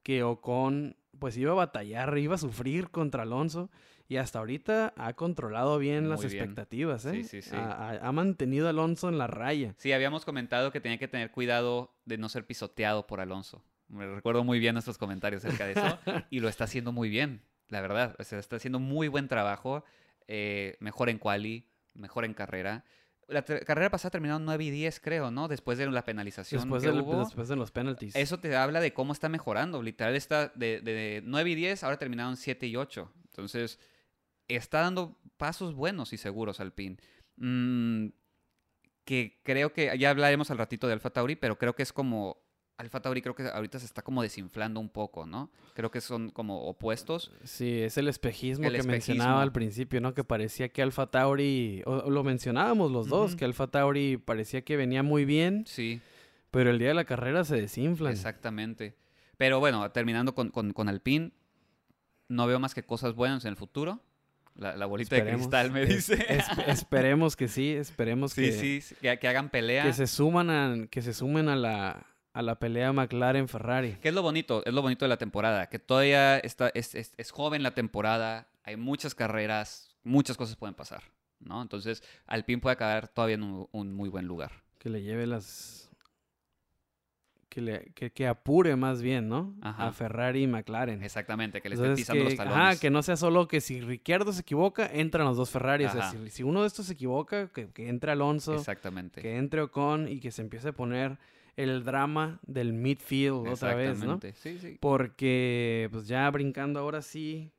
que Ocon pues iba a batallar, iba a sufrir contra Alonso. Y hasta ahorita ha controlado bien las bien. expectativas, ¿eh? Sí, sí, sí. Ha mantenido a Alonso en la raya. Sí, habíamos comentado que tenía que tener cuidado de no ser pisoteado por Alonso. Me recuerdo muy bien nuestros comentarios acerca de eso y lo está haciendo muy bien, la verdad. O sea, está haciendo muy buen trabajo, eh, mejor en quali, mejor en carrera. La carrera pasada terminaron 9 y 10, creo, ¿no? Después de la penalización Después, que hubo. después de los penalties. Eso te habla de cómo está mejorando. Literal está de, de 9 y 10, ahora terminaron 7 y 8. Entonces, está dando pasos buenos y seguros Alpine. Mm, que creo que, ya hablaremos al ratito de Alfa Tauri, pero creo que es como, Alfa Tauri creo que ahorita se está como desinflando un poco, ¿no? Creo que son como opuestos. Sí, es el espejismo El que espejismo. mencionaba al principio, ¿no? Que parecía que Alfa Tauri, o, lo mencionábamos los dos, que Alfa Tauri parecía que venía muy bien, Sí, pero el día de la carrera se desinflan. exactamente. Pero bueno, terminando con, con, con Alpine, no veo más que cosas buenas en el futuro. La, la bolita Esperemos. de cristal me dice. es- esperemos que sí, esperemos Sí, que, sí, sí, que, que hagan pelea. que se suman a, que se sumen a la, a la pelea McLaren-Ferrari. ¿Qué es lo bonito? Es lo bonito de la temporada, que todavía está, es, es- es joven la temporada, hay muchas carreras, muchas cosas pueden pasar, ¿no? Entonces, Alpine puede acabar todavía en un, un muy buen lugar. Que le lleve las... Que, le, que, que apure más bien, ¿no? Ajá. A Ferrari y McLaren. Exactamente, que le esté Entonces, pisando que, los talones. ajá, que no sea solo que si Ricciardo se equivoca, entran los dos Ferrari. O sea, Ajá. si, si uno de estos se equivoca, que, que entre Alonso, Exactamente. que entre Ocon y que se empiece a poner el drama del midfield otra vez, ¿no? Exactamente. Sí, sí. Porque, pues ya brincando ahora sí,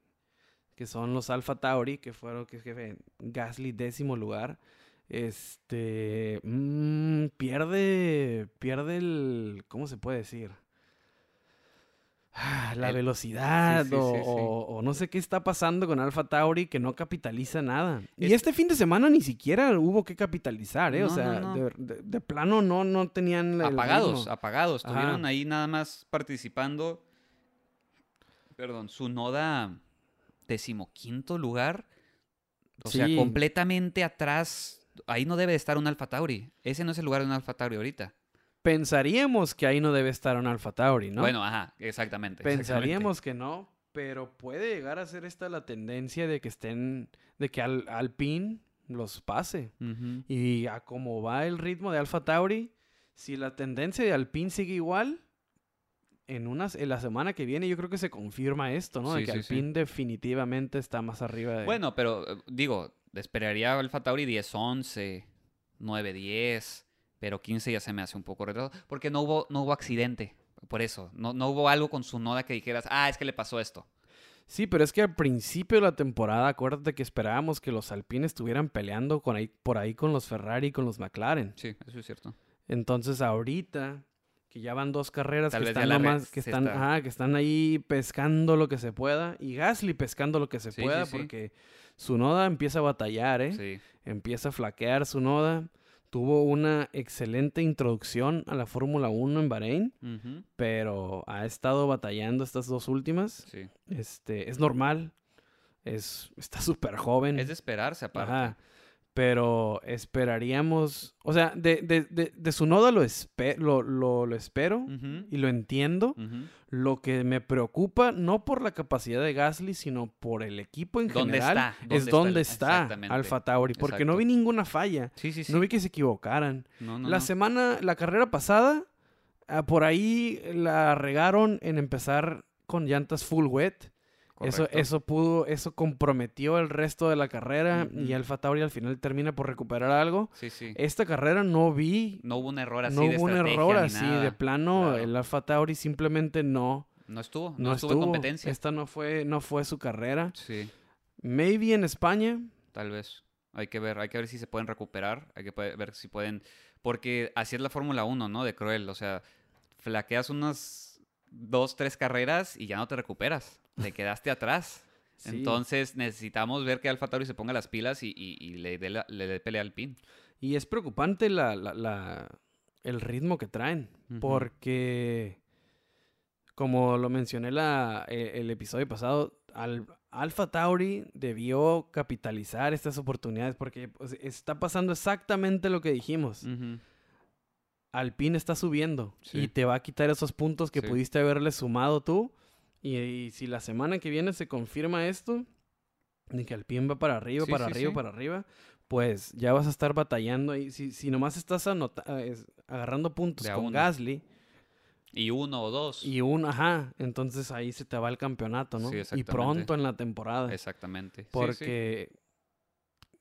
que son los Alfa Tauri, que fueron, que jefe, Gasly décimo lugar. Este, mm, pierde, pierde el, ¿cómo se puede decir? Ah, La El- velocidad sí, sí, o, sí, sí. o- o no sé qué está pasando con Alfa Tauri que no capitaliza nada. Y Es- este fin de semana ni siquiera hubo que capitalizar, ¿eh? o sea, no, no. De, de- de plano no, no tenían apagados, apagados. Ajá. Estuvieron ahí nada más participando. Perdón, su noda decimoquinto lugar. O sea, completamente atrás. Ahí no debe de estar un Alfa Tauri. Ese no es el lugar de un Alfa Tauri ahorita. Pensaríamos que ahí no debe estar un Alfa Tauri, ¿no? Bueno, ajá, exactamente. Pensaríamos que no, pero puede llegar a ser esta la tendencia de que estén, de que al, Alpine los pase. Y a cómo va el ritmo de Alfa Tauri, si la tendencia de Alpine sigue igual, en, unas, en la semana que viene yo creo que se confirma esto, ¿no? de que sí, sí. Alpine definitivamente está más arriba de... Bueno, pero eh, digo, esperaría Alfa Tauri 10-11, 9-10, pero 15 ya se me hace un poco retrasado. Porque no hubo, no hubo accidente. Por eso, no, no hubo algo con su noda que dijeras, ah, es que le pasó esto. Sí, pero es que al principio de la temporada, acuérdate que esperábamos que los Alpines estuvieran peleando con ahí, por ahí con los Ferrari y con los McLaren. Sí, eso es cierto. Entonces ahorita que ya van dos carreras Tal que están nomás, que están, está- ajá, que están ahí pescando lo que se pueda y Gasly pescando lo que se Sí, pueda sí, sí. porque su noda empieza a batallar, ¿eh? Sí. Empieza a flaquear su noda. Tuvo una excelente introducción a la Fórmula 1 en Bahrein, pero ha estado batallando estas dos últimas. Sí. Este, es normal. Es, está súper joven. Es de esperarse aparte. Ajá. Pero esperaríamos. O sea, de, de, de, de su noda lo, espe- lo, lo, lo espero y lo entiendo. Lo que me preocupa, no por la capacidad de Gasly, sino por el equipo en ¿Dónde general, está? es ¿Dónde dónde está? está. Alfa Tauri. Porque no vi ninguna falla. Sí, sí, sí. No vi que se equivocaran. No, no, la no. semana, la carrera pasada, ah, por ahí la regaron en empezar con llantas full wet. Eso, Correcto. eso pudo, eso comprometió el resto de la carrera y. Alfa Tauri al final termina por recuperar algo. Sí, sí. Esta carrera no vi, No hubo un error así no de hubo un error así, de plano, Claro. el Alfa Tauri simplemente no, No estuvo. No, no, estuvo, en competencia. Esta no fue, no fue su carrera. Sí. Maybe en España, Tal vez. Hay que ver, hay que ver si se pueden recuperar, hay que ver si pueden, porque así es la Fórmula 1, ¿no? De cruel, o sea, flaqueas unas dos, tres carreras y ya no te recuperas, te quedaste atrás. sí. Entonces necesitamos ver que Alfa Tauri se ponga las pilas y, y- y le dé le dé pelea al pin. Y es preocupante la, la- la- el ritmo que traen. Porque, como lo mencioné la, e- el, episodio pasado, al, Alfa Tauri debió capitalizar estas oportunidades porque pues, está pasando exactamente lo que dijimos. Ujú. Alpine está subiendo Sí. y te va a quitar esos puntos que Sí. pudiste haberle sumado tú Y, y si la semana que viene se confirma esto, de que Alpine va para arriba, Sí, para arriba, para arriba, pues ya vas a estar batallando ahí. Si, si nomás estás anota- eh, es- agarrando puntos con uno. Gasly Y uno o dos. y un, ajá, entonces ahí se te va el campeonato, ¿no? Sí, y pronto en la temporada. Exactamente. Sí, sí. Porque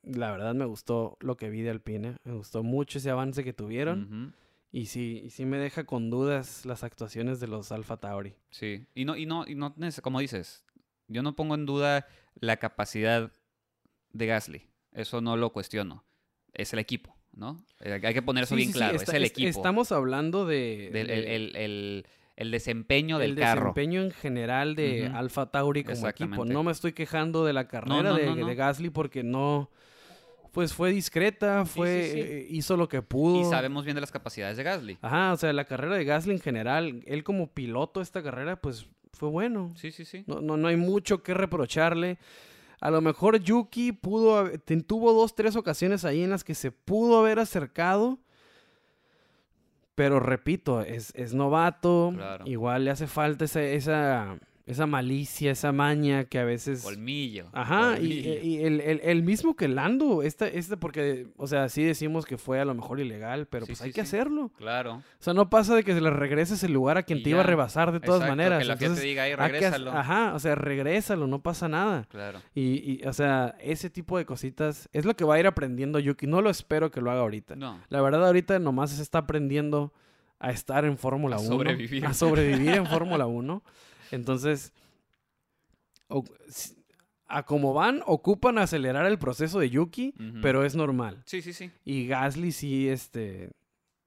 la verdad me gustó lo que vi de Alpine. Me gustó mucho ese avance que tuvieron. Ujú. Y sí, y sí me deja con dudas las actuaciones de los Alfa Tauri. Sí, y no, y no, y no, como dices, yo no pongo en duda la capacidad de Gasly. Eso no lo cuestiono. Es el equipo, ¿no? Eh, Hay que poner eso Sí, bien sí, claro. está- es el equipo. Estamos hablando de, del- el, de- el- el- el desempeño del el carro. desempeño en general de Ujú. Alfa Tauri como equipo. No me estoy quejando de la carrera no, de, no, no. de Gasly porque no, pues fue discreta, fue sí, sí. eh, hizo lo que pudo. Y sabemos bien de las capacidades de Gasly. Ajá, o sea, la carrera de Gasly en general, él como piloto esta carrera, pues fue bueno. Sí, sí, sí. No, no, no hay mucho que reprocharle. A lo mejor Yuki pudo, tuvo dos, tres ocasiones ahí en las que se pudo haber acercado. Pero repito, es, es novato. Claro. Igual le hace falta esa, esa, esa malicia, esa maña que a veces... Colmillo. Ajá, y, colmillo. y el, el- el mismo que Lando, este, este porque, o sea, sí decimos que fue a lo mejor ilegal, pero Sí, pues sí, hay que hacerlo. Claro. O sea, no pasa de que se le regreses el lugar a quien Y te iba a rebasar de todas Exacto, maneras. Que la FIA te Entonces, diga ahí, que regrésalo. Ajá, o sea, regrésalo, no pasa nada. Claro. Y, y, o sea, ese tipo de cositas es lo que va a ir aprendiendo Yuki. No lo espero que lo haga ahorita. No. La verdad, ahorita nomás se está aprendiendo a estar en Fórmula A 1. sobrevivir. A sobrevivir en Fórmula 1. Entonces, o- si- a como van, ocupan acelerar el proceso de Yuki, pero es normal. Sí, sí, sí. Y Gasly sí, este...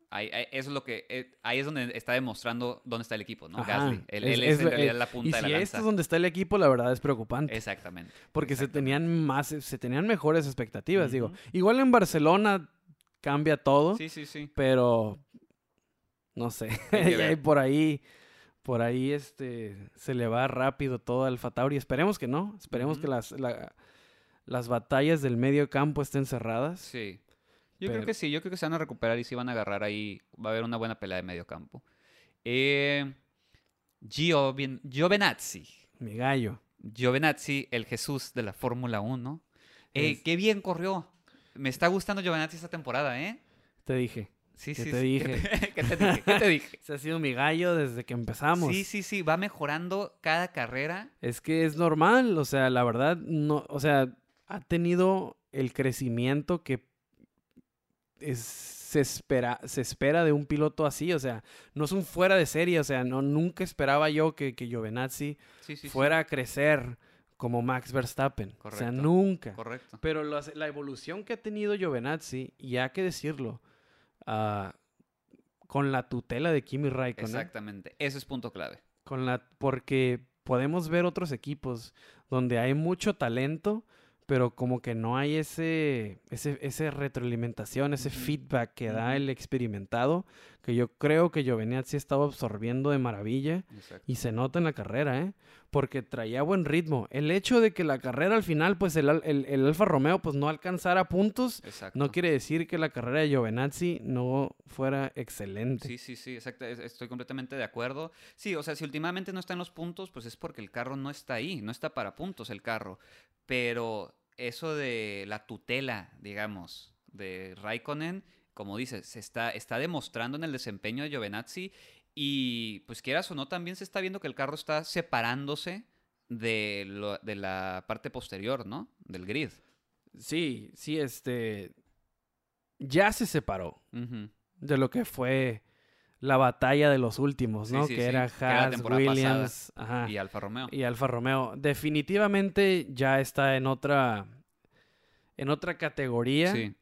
Ahí, ahí- eso es lo que, eh, ahí es donde está demostrando dónde está el equipo, ¿no? Ajá, Gasly. Él, es- él es es, en realidad la Y punta si de la esto lanza. es donde está el equipo, la verdad es preocupante. Exactamente. Porque se tenían más, se tenían mejores expectativas, digo. Igual en Barcelona cambia todo, Sí, sí, sí. pero no sé. Y por ahí, por ahí este se le va rápido todo al Fatauri. Esperemos que no. Esperemos que las, la- las batallas del medio campo estén cerradas. Sí. Yo Pero- creo que sí, yo creo que se van a recuperar y sí van a agarrar ahí. Va a haber una buena pelea de medio campo. Eh, Giovin- Giovinazzi. Mi gallo. Giovinazzi, el Jesús de la Fórmula 1. Eh, Es- Qué bien corrió. Me está gustando Giovinazzi esta temporada, ¿eh? Te dije. Sí, ¿Qué sí. te sí. dije? ¿Qué te dije? ¿Qué te dije? Ese ha sido mi gallo desde que empezamos. Sí, sí, sí. Va mejorando cada carrera. Es que es normal, o sea, la verdad, no, o sea, ha tenido el crecimiento que es- se, espera, se espera de un piloto así, o sea, no es un fuera de serie, o sea, no, nunca esperaba yo que, que Giovinazzi Sí, sí, sí. fuera a crecer como Max Verstappen, o sea, nunca. Correcto. Pero las- la evolución que ha tenido Giovinazzi, y hay que decirlo, ah, con la tutela de Kimi Raikkonen, Exactamente. Ese es punto clave. con la porque podemos ver otros equipos donde hay mucho talento, pero como que no hay ese ese ese retroalimentación, ese feedback que da el experimentado, que yo creo que Giovinazzi estaba absorbiendo de maravilla Exacto. y se nota en la carrera, ¿eh? Porque traía buen ritmo. El hecho de que la carrera al final, pues el, el, el Alfa Romeo, pues no alcanzara puntos, Exacto. no quiere decir que la carrera de Giovinazzi no fuera excelente. Sí, sí, sí, exacto. es- Estoy completamente de acuerdo. Sí, o sea, si últimamente no está en los puntos, pues es porque el carro no está ahí, no está para puntos el carro. Pero eso de la tutela, digamos, de Raikkonen, como dices, se está, está demostrando en el desempeño de Giovinazzi y pues quieras o no, también se está viendo que el carro está separándose de, lo- de la parte posterior, ¿no? Del grid. Sí, sí, este. Ya se separó de lo que fue la batalla de los últimos, ¿no? sí, que sí, era Haas, Williams ajá, Y Alfa Romeo. y Alfa Romeo. Definitivamente ya está en otra. En otra categoría. Sí,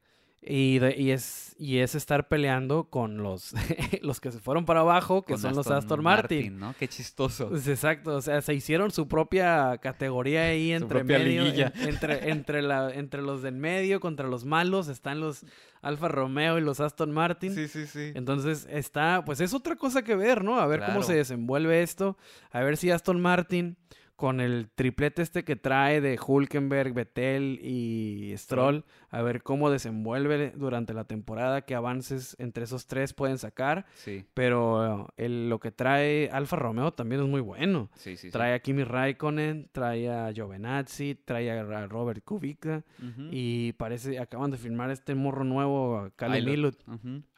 Y, de- y es, y es estar peleando con los, los que se fueron para abajo, que con son los Aston Martin. ¿no? Qué chistoso. Exacto, o sea, se hicieron su propia categoría ahí entre medio, en- entre, entre, la, entre los del medio contra los malos, están los Alfa Romeo y los Aston Martin. Sí, sí, sí. Entonces está, pues es otra cosa que ver, ¿no? A ver cómo se desenvuelve esto, a ver si Aston Martin con el triplete este que trae de Hulkenberg, Vettel y Stroll, a ver cómo desenvuelve durante la temporada, qué avances entre esos tres pueden sacar. Sí, Pero el- lo que trae Alfa Romeo también es muy bueno. sí, sí. Trae a Kimi Raikkonen, trae a Giovinazzi, trae a Robert Kubica y parece acaban de firmar este morro nuevo, Caleb.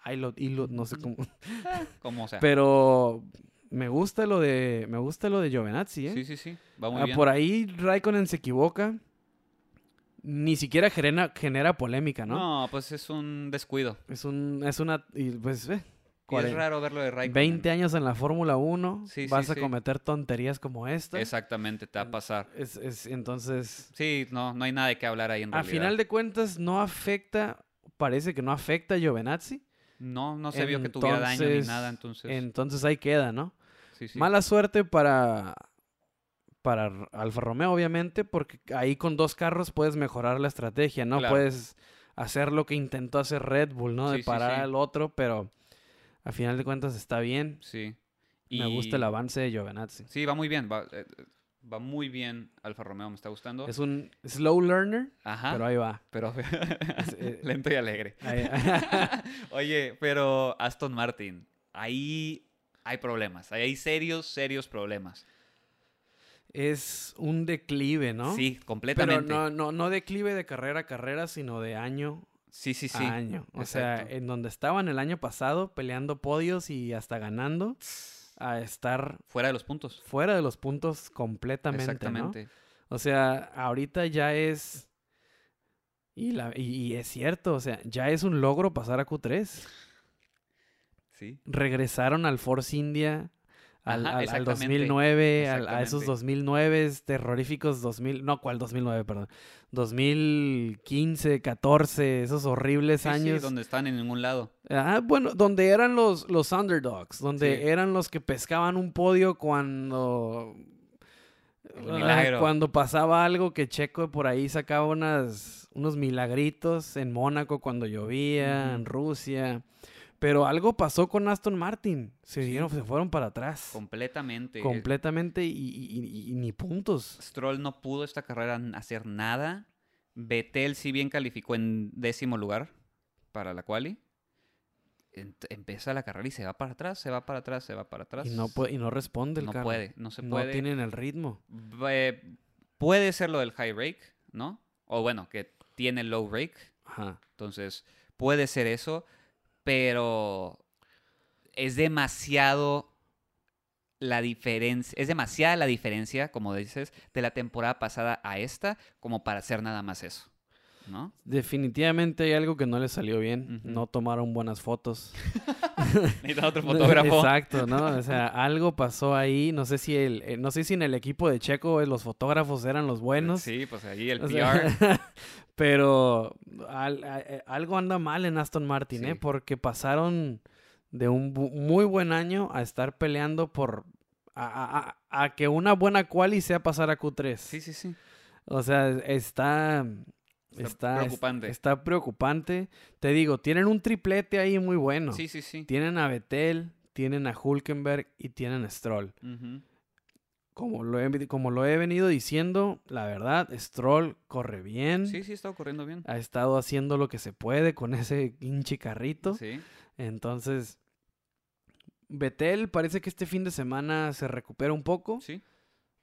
Aylot, Ilott, no sé cómo. Como sea. Pero me gusta lo de me gusta lo de Giovinazzi, ¿eh? Sí, sí, sí. Va muy Ah, bien. por ahí Raikkonen se equivoca. Ni siquiera genera, genera polémica, ¿no? ¿no? pues es un descuido. Es un es una y pues eh, Y es raro verlo de Raikkonen. 20 años en la Fórmula 1, Sí, sí, vas a sí. cometer tonterías como esta. Exactamente, te va a pasar. Es, es- entonces, Sí, no, no hay nada de qué hablar ahí en a realidad. final de cuentas no afecta, parece que no afecta a Giovinazzi. No, no se vio que tuviera daño ni nada, entonces... Entonces ahí queda, ¿no? Sí, sí. Mala suerte para para Alfa Romeo obviamente, porque ahí con dos carros puedes mejorar la estrategia, ¿no? Claro. Puedes hacer lo que intentó hacer Red Bull, ¿no? De sí, parar al otro, pero a final de cuentas está bien. Sí. Me gusta el avance de Giovinazzi. Sí, va muy bien. Va, eh, va muy bien Alfa Romeo, me está gustando. Es un slow learner, Ajá. pero ahí va. Pero eh, lento y alegre. Oye, pero Aston Martin, ahí hay problemas. Hay serios, serios problemas. es un declive, ¿no? Sí, Pero completamente. no, no, no declive de carrera a carrera, sino de año sí, sí, sí. a año. O sea, en donde estaban el año pasado peleando podios y hasta ganando, a estar Fuera de los puntos. fuera de los puntos completamente, ¿no? Exactamente. O sea, ahorita ya es... Y, la, y, y es cierto, o sea, ya es un logro pasar a Q3. Sí. Regresaron al Force India, al, Ajá, al- al exactamente, 2009, al- a esos exactamente. 2009 terroríficos 2000, no, ¿cuál 2009, perdón? 2015, 14, esos horribles Sí, sí, años. donde están en ningún lado. Ah, bueno, donde eran los, los underdogs, donde Sí. eran los que pescaban un podio cuando... Cuando pasaba algo que Checo por ahí sacaba unas, unos milagritos en Mónaco cuando llovía, en. Rusia. Pero algo pasó con Aston Martin. Se, Sí. dieron, se fueron para atrás. Completamente. Completamente y, y- y- y ni puntos. Stroll no pudo esta carrera hacer nada. Vettel si bien calificó en décimo lugar para la quali. Empieza la carrera y se va para atrás, se va para atrás, se va para atrás. Y no, puede, y no responde el No carro. puede, no se no puede. tienen el ritmo. Eh, puede ser lo del high rake, ¿no? O bueno, que tiene low rake. Ajá. Entonces, puede ser eso, pero es demasiado la diferencia, es demasiada la diferencia, como dices, de la temporada pasada a esta, como para hacer nada más eso, ¿no? Definitivamente hay algo que no les salió bien. No tomaron buenas fotos. Necesita otro fotógrafo. Exacto, ¿no? O sea, algo pasó ahí. No sé si el, eh, no sé si en el equipo de Checo eh, los fotógrafos eran los buenos. Sí, pues ahí el O PR. sea, pero al- a- eh, algo anda mal en Aston Martin, ¿eh? Porque pasaron de un bu- muy buen año a estar peleando por a, a- a- a que una buena quali sea pasar a Q3. sí, sí, sí. O sea, está Está está preocupante. Está preocupante. Te digo, tienen un triplete ahí muy bueno. Sí, sí, sí. Tienen a Vettel, tienen a Hulkenberg y tienen a Stroll. Ujú. Como lo, he, como lo he venido diciendo, la verdad, Stroll corre bien. Sí, sí, está ocurriendo bien. Ha estado haciendo lo que se puede con ese hinche carrito. Sí. Entonces, Vettel parece que este fin de semana se recupera un poco. Sí.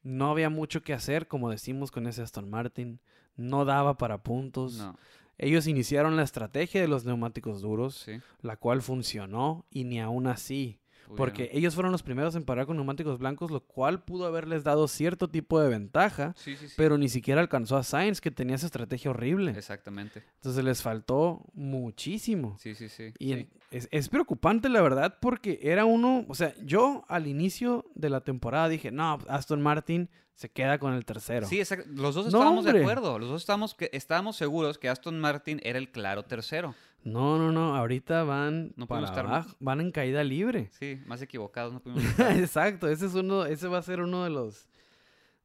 No había mucho que hacer, como decimos con ese Aston Martin. No daba para puntos. No. Ellos iniciaron la estrategia de los neumáticos duros, Sí. la cual funcionó y ni aún así. Porque ellos fueron los primeros en parar con neumáticos blancos, lo cual pudo haberles dado cierto tipo de ventaja, Sí, sí, sí. pero ni siquiera alcanzó a Sainz, que tenía esa estrategia horrible. Exactamente. Entonces les faltó muchísimo. Sí, sí, sí. Y es, es preocupante, la verdad, porque era uno, o sea, yo al inicio de la temporada dije, no, Aston Martin se queda con el tercero. Sí, exact- los dos No, estábamos de acuerdo. Los dos estábamos, que, estábamos seguros que Aston Martin era el claro tercero. No, no, no, ahorita van No para estar- abajo, van en caída libre. Sí, más equivocados no pudimos estar. Exacto, ese es uno, ese va a ser uno de los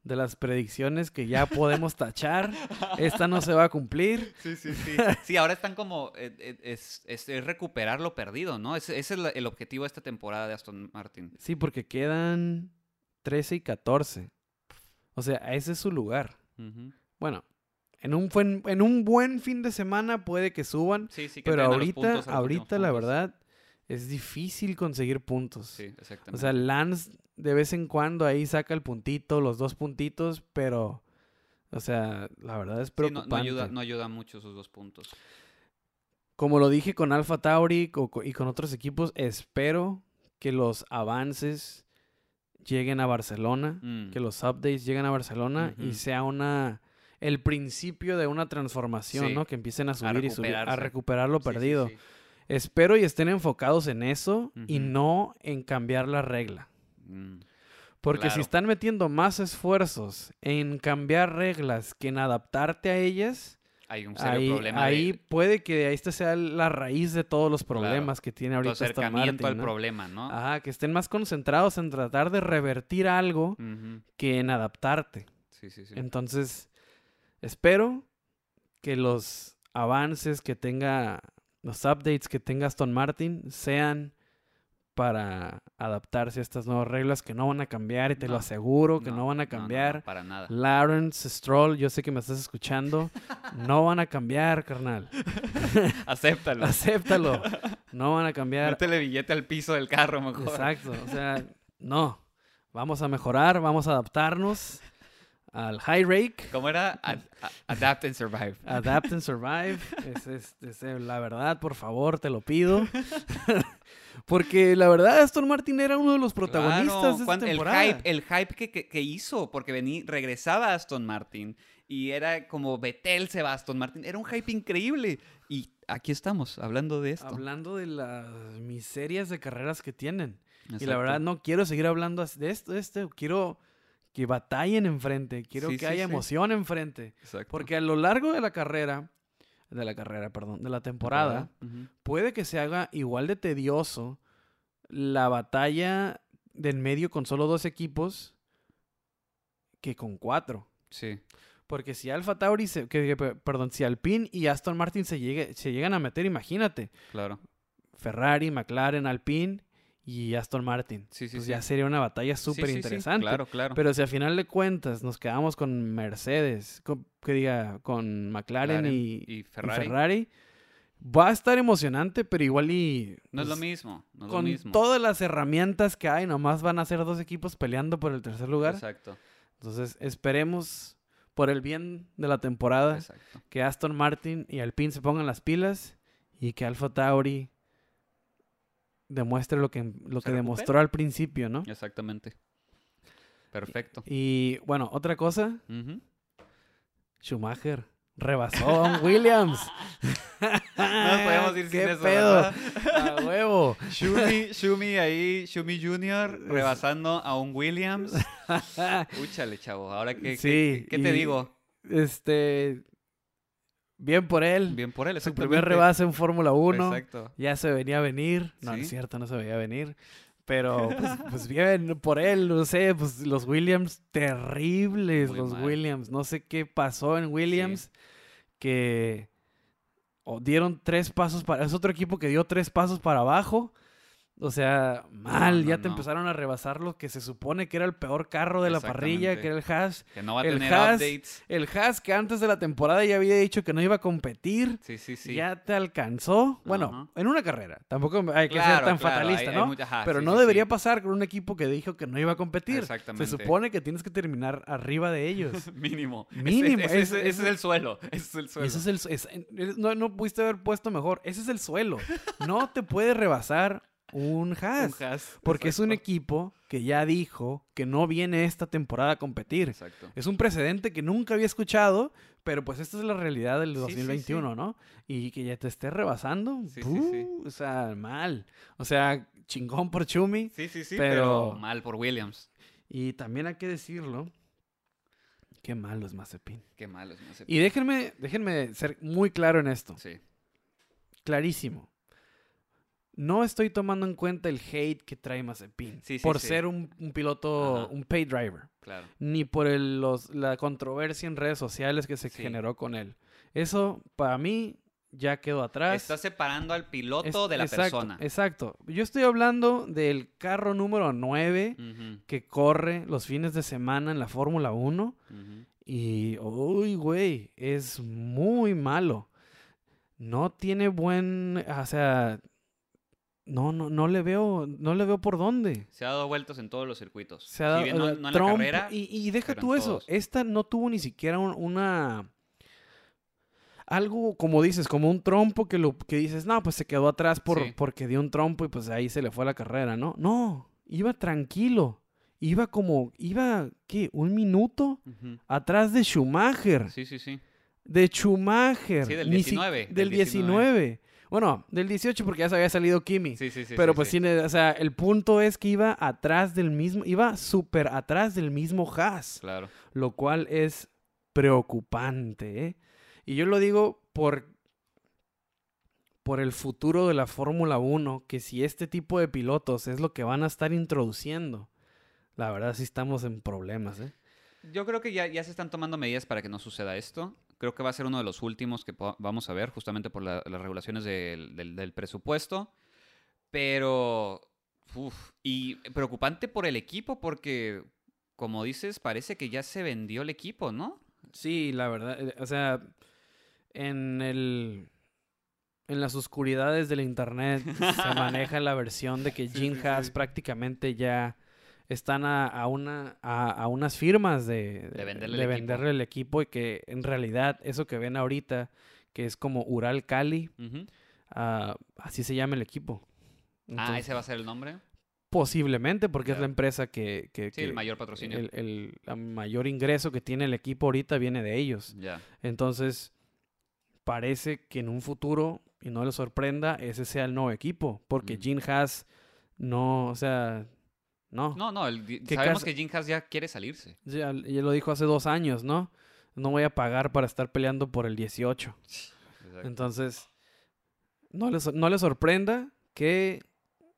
de las predicciones que ya podemos tachar. Esta no se va a cumplir. Sí, sí, sí. Sí, ahora están como. eh, eh, es, es- es recuperar lo perdido, ¿no? Ese, ese es el objetivo de esta temporada de Aston Martin. Sí, porque quedan 13 y 14. O sea, ese es su lugar. Bueno, en un, buen, en un buen fin de semana puede que suban, Sí, sí, que pero ahorita, puntos, ahorita la verdad, es difícil conseguir puntos. Sí, exactamente. O sea, Lance de vez en cuando ahí saca el puntito, los dos puntitos, pero, o sea, la verdad es Sí, no, preocupante. no ayuda, no ayuda mucho esos dos puntos. Como lo dije con Alpha Tauri y con otros equipos, espero que los avances lleguen a Barcelona, Mm. que los updates lleguen a Barcelona y sea una el principio de una transformación, Sí. ¿no? Que empiecen a subir y subir, a recuperar lo sí, perdido. sí. Espero y estén enfocados en eso y no en cambiar la regla. Mm. Porque si están metiendo más esfuerzos en cambiar reglas que en adaptarte a ellas, Hay un serio ahí, problema ahí de puede que esta sea la raíz de todos los problemas que tiene tu ahorita Aston acercamiento Martin, al ¿no? problema, ¿no? Ajá, que estén más concentrados en tratar de revertir algo que en adaptarte. Sí, sí, sí. Entonces, espero que los avances que tenga, los updates que tenga Aston Martin sean para adaptarse a estas nuevas reglas que no van a cambiar y te lo aseguro que no, van a no, cambiar. para nada. Lawrence Stroll, yo sé que me estás escuchando, no van a cambiar, carnal. Acéptalo. Acéptalo. No van a cambiar. Métele billete al piso del carro mejor. Exacto, o sea, no. Vamos a mejorar, vamos a adaptarnos al high rake. ¿Cómo era? Ad- adapt and survive. Adapt and survive. Es, es- es, eh, la verdad, por favor, te lo pido. Porque la verdad, Aston Martin era uno de los protagonistas Claro, de esta el hype, el hype que, que- que hizo, porque vení, regresaba Aston Martin y era como Betel se va a Aston Martin. Era un hype increíble. Y aquí estamos, hablando de esto. Hablando de las miserias de carreras que tienen. Y la verdad, no quiero seguir hablando de esto, de esto. Quiero que batallen enfrente. Quiero Sí, que sí, haya sí. emoción enfrente. Exacto. Porque a lo largo de la carrera, de la carrera, perdón, de la temporada, puede que se haga igual de tedioso la batalla del medio con solo dos equipos que con cuatro. Sí. Porque si Alfa Tauri, se, que, perdón, si Alpine y Aston Martin se, llegue- se llegan a meter, imagínate, Claro. Ferrari, McLaren, Alpine y Aston Martin. Sí, sí, pues sí. ya sería una batalla súper interesante. Claro, claro. Pero si a final de cuentas nos quedamos con Mercedes, con- que diga, con McLaren, McLaren y, y y Ferrari. Va a estar emocionante, pero igual y... no es lo pues, mismo. No es lo con mismo. todas las herramientas que hay, nomás van a ser dos equipos peleando por el tercer lugar. Exacto. Entonces, esperemos por el bien de la temporada Exacto. que Aston Martin y Alpine se pongan las pilas y que Alfa Tauri demuestre lo que, lo que demostró al principio, ¿no? Exactamente. Perfecto. Y bueno, otra cosa. Schumacher rebasó a un Williams. No nos podemos ir sin ¿Qué eso, pedo? A huevo. Shumi, Shumi ahí, Shumi Jr. rebasando a un Williams. Úchale, chavo. Ahora, ¿qué, Sí, qué, qué te digo? Este, bien por él. Bien por él, Su primer rebase en Fórmula 1. Exacto. Ya se venía a venir. No, no es cierto, no se veía venir. Pero, pues, pues bien, por él, no sé, pues los Williams, terribles Muy los mal. Williams. No sé qué pasó en Williams, que dieron tres pasos para... Es otro equipo que dio tres pasos para abajo. O sea, mal, no, ya te no. empezaron a rebasar lo que se supone que era el peor carro de la parrilla, que era el Haas. Que no va a El tener Haas, updates. El Haas que antes de la temporada ya había dicho que no iba a competir. Sí, sí, sí. Ya te alcanzó. Bueno, en una carrera. Tampoco hay que ser tan claro, fatalista, hay- ¿no? hay mucha- ajá, Pero sí, no sí, debería sí. pasar con un equipo que dijo que no iba a competir. Exactamente. Se supone que tienes que terminar arriba de ellos. Mínimo. Mínimo, Ese, ese- ese- ese es el suelo. Ese es el suelo. ese es el, no, no pudiste haber puesto mejor. Ese es el suelo. No te puede rebasar un Haas. Un Haas, Porque es un equipo que ya dijo que no viene esta temporada a competir. Exacto. Es un precedente que nunca había escuchado, pero pues esta es la realidad del Sí, sí, 2021, ¿no? Y que ya te esté rebasando, o sea, mal. O sea, chingón por Chumi. Sí, sí, sí, Pero- pero... mal por Williams. Y también hay que decirlo, qué malo es Mazepin. Qué malo es Mazepin. Y déjenme, déjenme ser muy claro en esto, Sí. clarísimo. No estoy tomando en cuenta el hate que trae Mazepin Sí, sí, por sí. ser un, un piloto, Ajá. un pay driver. Claro. ni por el- los, la controversia en redes sociales que se generó con él. Eso, para mí, ya quedó atrás. Está separando al piloto Es- de la exacto, persona. Exacto. Yo estoy hablando del carro número 9 Ujú, que corre los fines de semana en la Fórmula 1 ujú. y, uy, güey, es muy malo. No tiene buen, o sea, no, no, no le veo, no le veo por dónde. Se ha dado vueltas en todos los circuitos. Se ha dado, si bien no, eh, no en trompo- la carrera, y, y deja tú eso. todos. Esta no tuvo ni siquiera un- una. Algo, como dices, como un trompo que lo que dices, no, pues se quedó atrás por, Sí. porque dio un trompo y pues ahí se le fue la carrera, ¿no? No, iba tranquilo. Iba como, iba, ¿qué? ¿Un minuto? Atrás de Schumacher. Sí, sí, sí. De Schumacher. Sí, del Ni si- 19, Del del 19. Bueno, del 18 porque ya se había salido Kimi. Sí, sí, sí. Pero sí, pues sí. tiene, o sea, el punto es que iba atrás del mismo, iba súper atrás del mismo Haas, Claro. lo cual es preocupante, ¿eh? Y yo lo digo por, por el futuro de la Fórmula 1, que si este tipo de pilotos es lo que van a estar introduciendo, la verdad sí estamos en problemas, ¿eh? Yo creo que ya, ya se están tomando medidas para que no suceda esto. Creo que va a ser uno de los últimos que vamos a ver, justamente por la- las regulaciones del, del- del presupuesto. Pero, uf, y preocupante por el equipo porque, como dices, parece que ya se vendió el equipo, ¿no? Sí, la verdad, eh, o sea, en el en las oscuridades del internet se maneja la versión de que Jim Haas prácticamente ya están a, a una a, a unas firmas de, De venderle de el equipo. venderle el equipo y que en realidad eso que ven ahorita que es como Ural Cali ah, así se llama el equipo. ah, ese va a ser el nombre. posiblemente porque es la empresa que, que, Sí, el mayor patrocinio. el, el- mayor ingreso que tiene el equipo ahorita viene de ellos. Ya. Entonces, parece que en un futuro, y no les sorprenda, ese sea el nuevo equipo. Porque Ujú. Gene Haas no, o sea, no. No, no, el- ¿Qué sabemos que Jim Haas ya quiere salirse. Ya, ya lo dijo hace dos años, ¿no? No voy a pagar para estar peleando por el 18. Exacto. Entonces, no les, no les sorprenda que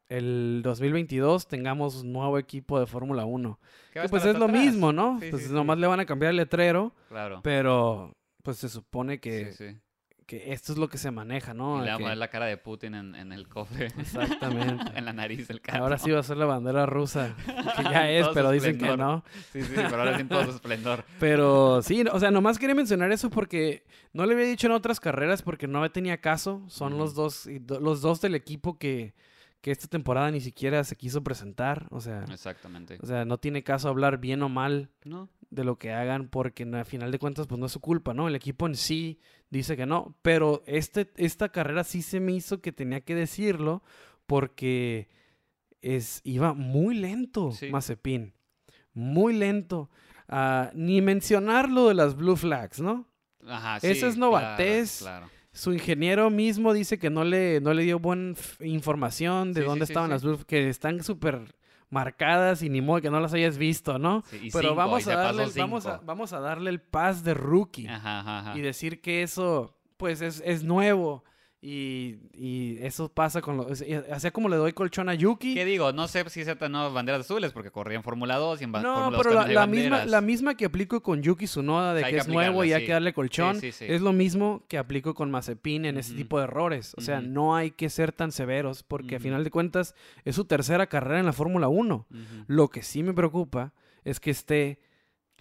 el 2022 tengamos un nuevo equipo de Fórmula 1. ¿Qué va a Que pues es lo atrás? mismo, ¿no? Sí, pues sí, sí. nomás le van a cambiar el letrero, Claro. pero pues se supone que, Sí, sí. Que esto es lo que se maneja, ¿no? Y le va a poner la cara de Putin en, en el cofre. Exactamente. en la nariz del carro. Ahora sí va a ser la bandera rusa, que ya es, pero dicen que no. Sí, sí, pero ahora sí en todo su esplendor. Pero sí, o sea, nomás quería mencionar eso porque no le había dicho en otras carreras porque no tenía caso. Son los dos los dos del equipo que, que esta temporada ni siquiera se quiso presentar. O sea, Exactamente. o sea, no tiene caso hablar bien o mal No. De lo que hagan porque no- a final de cuentas pues no es su culpa, ¿no? El equipo en sí dice que no, pero este, esta carrera sí se me hizo que tenía que decirlo porque es, iba muy lento Sí. Mazepin, muy lento. Ah, ni mencionar lo de las blue flags, ¿no? Ajá, sí. Esa es novatez. Claro. Su ingeniero mismo dice que no le, no le dio buena información de Sí, dónde estaban las blue que están súper marcadas y ni modo que no las hayas visto, ¿no? Sí, Pero cinco, vamos a, darle, el- vamos, a, vamos a darle el pas de rookie Ajá, ajá, ajá. y decir que eso, pues, es, es nuevo. Y, y eso pasa con los... Así como le doy colchón a Yuki. ¿Qué digo? No sé si se nuevas banderas azules porque corría en Fórmula 2 y en No, Fórmula 2 pero la, la misma, la misma que aplico con Yuki Tsunoda de Hay que, que es nuevo y hay que darle colchón. Sí, sí, sí. Es lo mismo que aplico con Mazepin en ese tipo de errores. O sea, no hay que ser tan severos porque a final de cuentas es su tercera carrera en la Fórmula 1. Ujú. Lo que sí me preocupa es que esté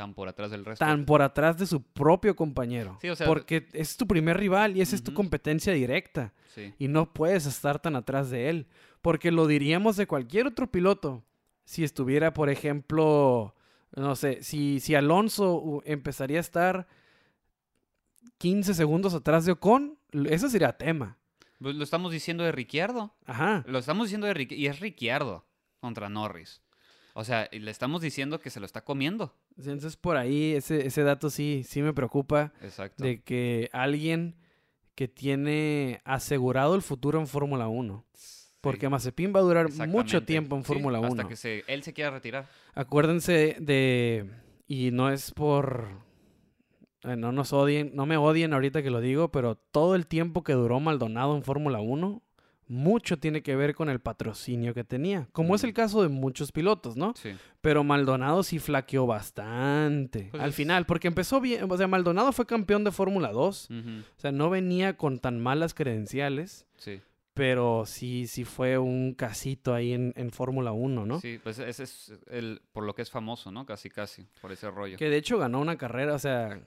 Tan por atrás del resto. tan por atrás de su propio compañero. Sí, o sea, porque es tu primer rival y esa es tu competencia directa. Sí. Y no puedes estar tan atrás de él. Porque lo diríamos de cualquier otro piloto. Si estuviera, por ejemplo, no sé, si, si Alonso empezaría a estar 15 segundos atrás de Ocon, eso sería tema. Pues lo estamos diciendo de Ricciardo. Ajá. Lo estamos diciendo de Ricciardo. Y es Ricciardo contra Norris. O sea, le estamos diciendo que se lo está comiendo. Entonces por ahí ese, ese dato sí, sí me preocupa. Exacto. De que alguien que tiene asegurado el futuro en Fórmula 1. Porque Mazepin va a durar mucho tiempo en Sí, Fórmula 1. Hasta que se, él se quiera retirar. Acuérdense de. Y no es por. eh, no nos odien, no me odien ahorita que lo digo, pero todo el tiempo que duró Maldonado en Fórmula 1, mucho tiene que ver con el patrocinio que tenía, como es el Ujú. caso de muchos pilotos, ¿no? Sí. Pero Maldonado sí flaqueó bastante Pues al es- final, porque empezó bien, o sea, Maldonado fue campeón de Fórmula 2, Ujú, o sea, no venía con tan malas credenciales, Sí. pero sí, sí fue un casito ahí en, en Fórmula 1, ¿no? Sí, pues ese es el, por lo que es famoso, ¿no? Casi, casi, por ese rollo. Que de hecho ganó una carrera, o sea,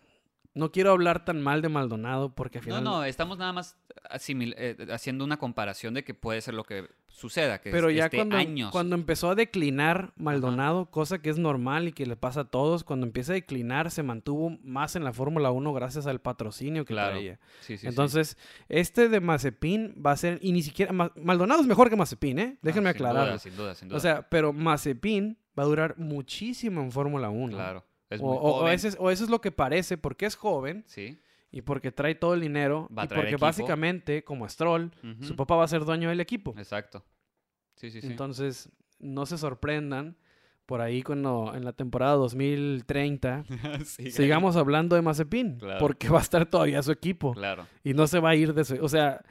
no quiero hablar tan mal de Maldonado porque al No, final... no, estamos nada más asimil- eh, haciendo una comparación de que puede ser lo que suceda, que Pero es- ya esté cuando, años. cuando empezó a declinar Maldonado, cosa que es normal y que le pasa a todos, cuando empieza a declinar se mantuvo más en la Fórmula 1 gracias al patrocinio que Claro. traía. Sí, sí, sí. Entonces, este de Mazepin va a ser, y ni siquiera, Ma- Maldonado es mejor que Mazepin, ¿eh? Ah, Déjenme sin aclararlo. duda, sin duda, sin duda. O sea, pero Mazepin va a durar muchísimo en Fórmula 1. claro. Es O, muy o- o joven. ese es, o eso es lo que parece, porque es joven Sí. y porque trae todo el dinero Va a y porque equipo. básicamente, como Stroll, su papá va a ser dueño del equipo. Exacto. Sí, sí, sí. Entonces, no se sorprendan por ahí cuando en la temporada 2030 Sí, sigamos hablando de Mazepin, Claro. porque va a estar todavía su equipo Claro. y no se va a ir de su, o sea,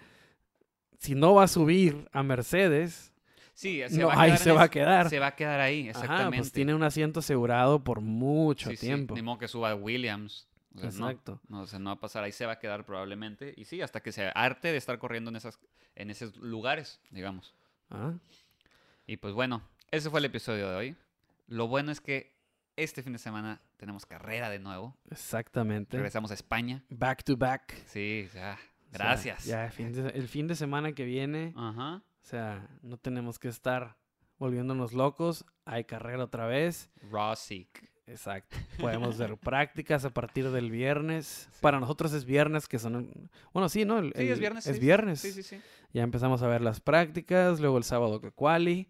si no va a subir a Mercedes, Sí, no, va a ahí quedar se va a quedar. Se va a quedar ahí, Ajá, exactamente. pues tiene un asiento asegurado por mucho Sí, sí, tiempo. Ni modo que suba a Williams. O sea, no, Exacto. no, o sea, no va a pasar, ahí se va a quedar probablemente. Y sí, hasta que se arte de estar corriendo en, esas, en esos lugares, digamos. Ah, Y pues bueno, ese fue el episodio de hoy. Lo bueno es que este fin de semana tenemos carrera de nuevo. exactamente. Regresamos a España. Back to back. Sí, ya. O sea, Gracias. ya, fin de- el fin de semana que viene, Ajá. O sea, no tenemos que estar volviéndonos locos. Hay carrera otra vez. Rosic. Exacto. Podemos hacer prácticas a partir del viernes. Sí. Para nosotros es viernes, que son... Bueno, sí, ¿no? El- Sí, es viernes. Es sí, viernes. Sí, sí, sí. Ya empezamos a ver las prácticas, luego el sábado que quali.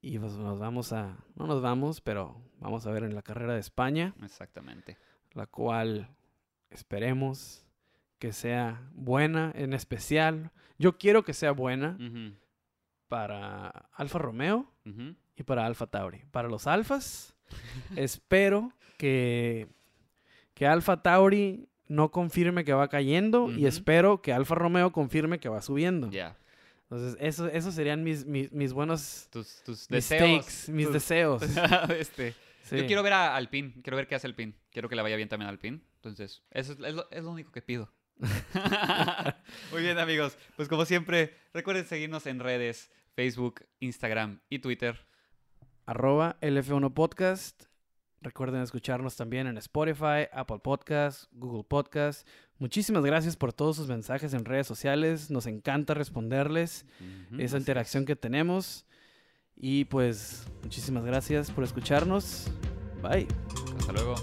Y pues nos vamos a... No nos vamos, pero vamos a ver en la carrera de España, Exactamente. la cual esperemos que sea buena en especial. Yo quiero que sea buena para Alfa Romeo y para Alfa Tauri. Para los Alfas, espero que, que Alfa Tauri no confirme que va cayendo y espero que Alfa Romeo confirme que va subiendo. Ya. Entonces, eso, esos serían mis, mis, mis buenos Tus, tus mis deseos. mis tus- deseos. este. Sí. Yo quiero ver a Alpine, quiero ver qué hace Alpine. Quiero que le vaya bien también a Alpine. Entonces, eso es, es lo, es lo único que pido. Muy bien, amigos. Pues como siempre, recuerden seguirnos en redes, Facebook, Instagram y Twitter. Arroba LF1 Podcast. Recuerden escucharnos también en Spotify, Apple Podcast, Google Podcast. Muchísimas gracias por todos sus mensajes en redes sociales. Nos encanta responderles. esa interacción que tenemos. Y pues muchísimas gracias por escucharnos. Bye. Hasta luego.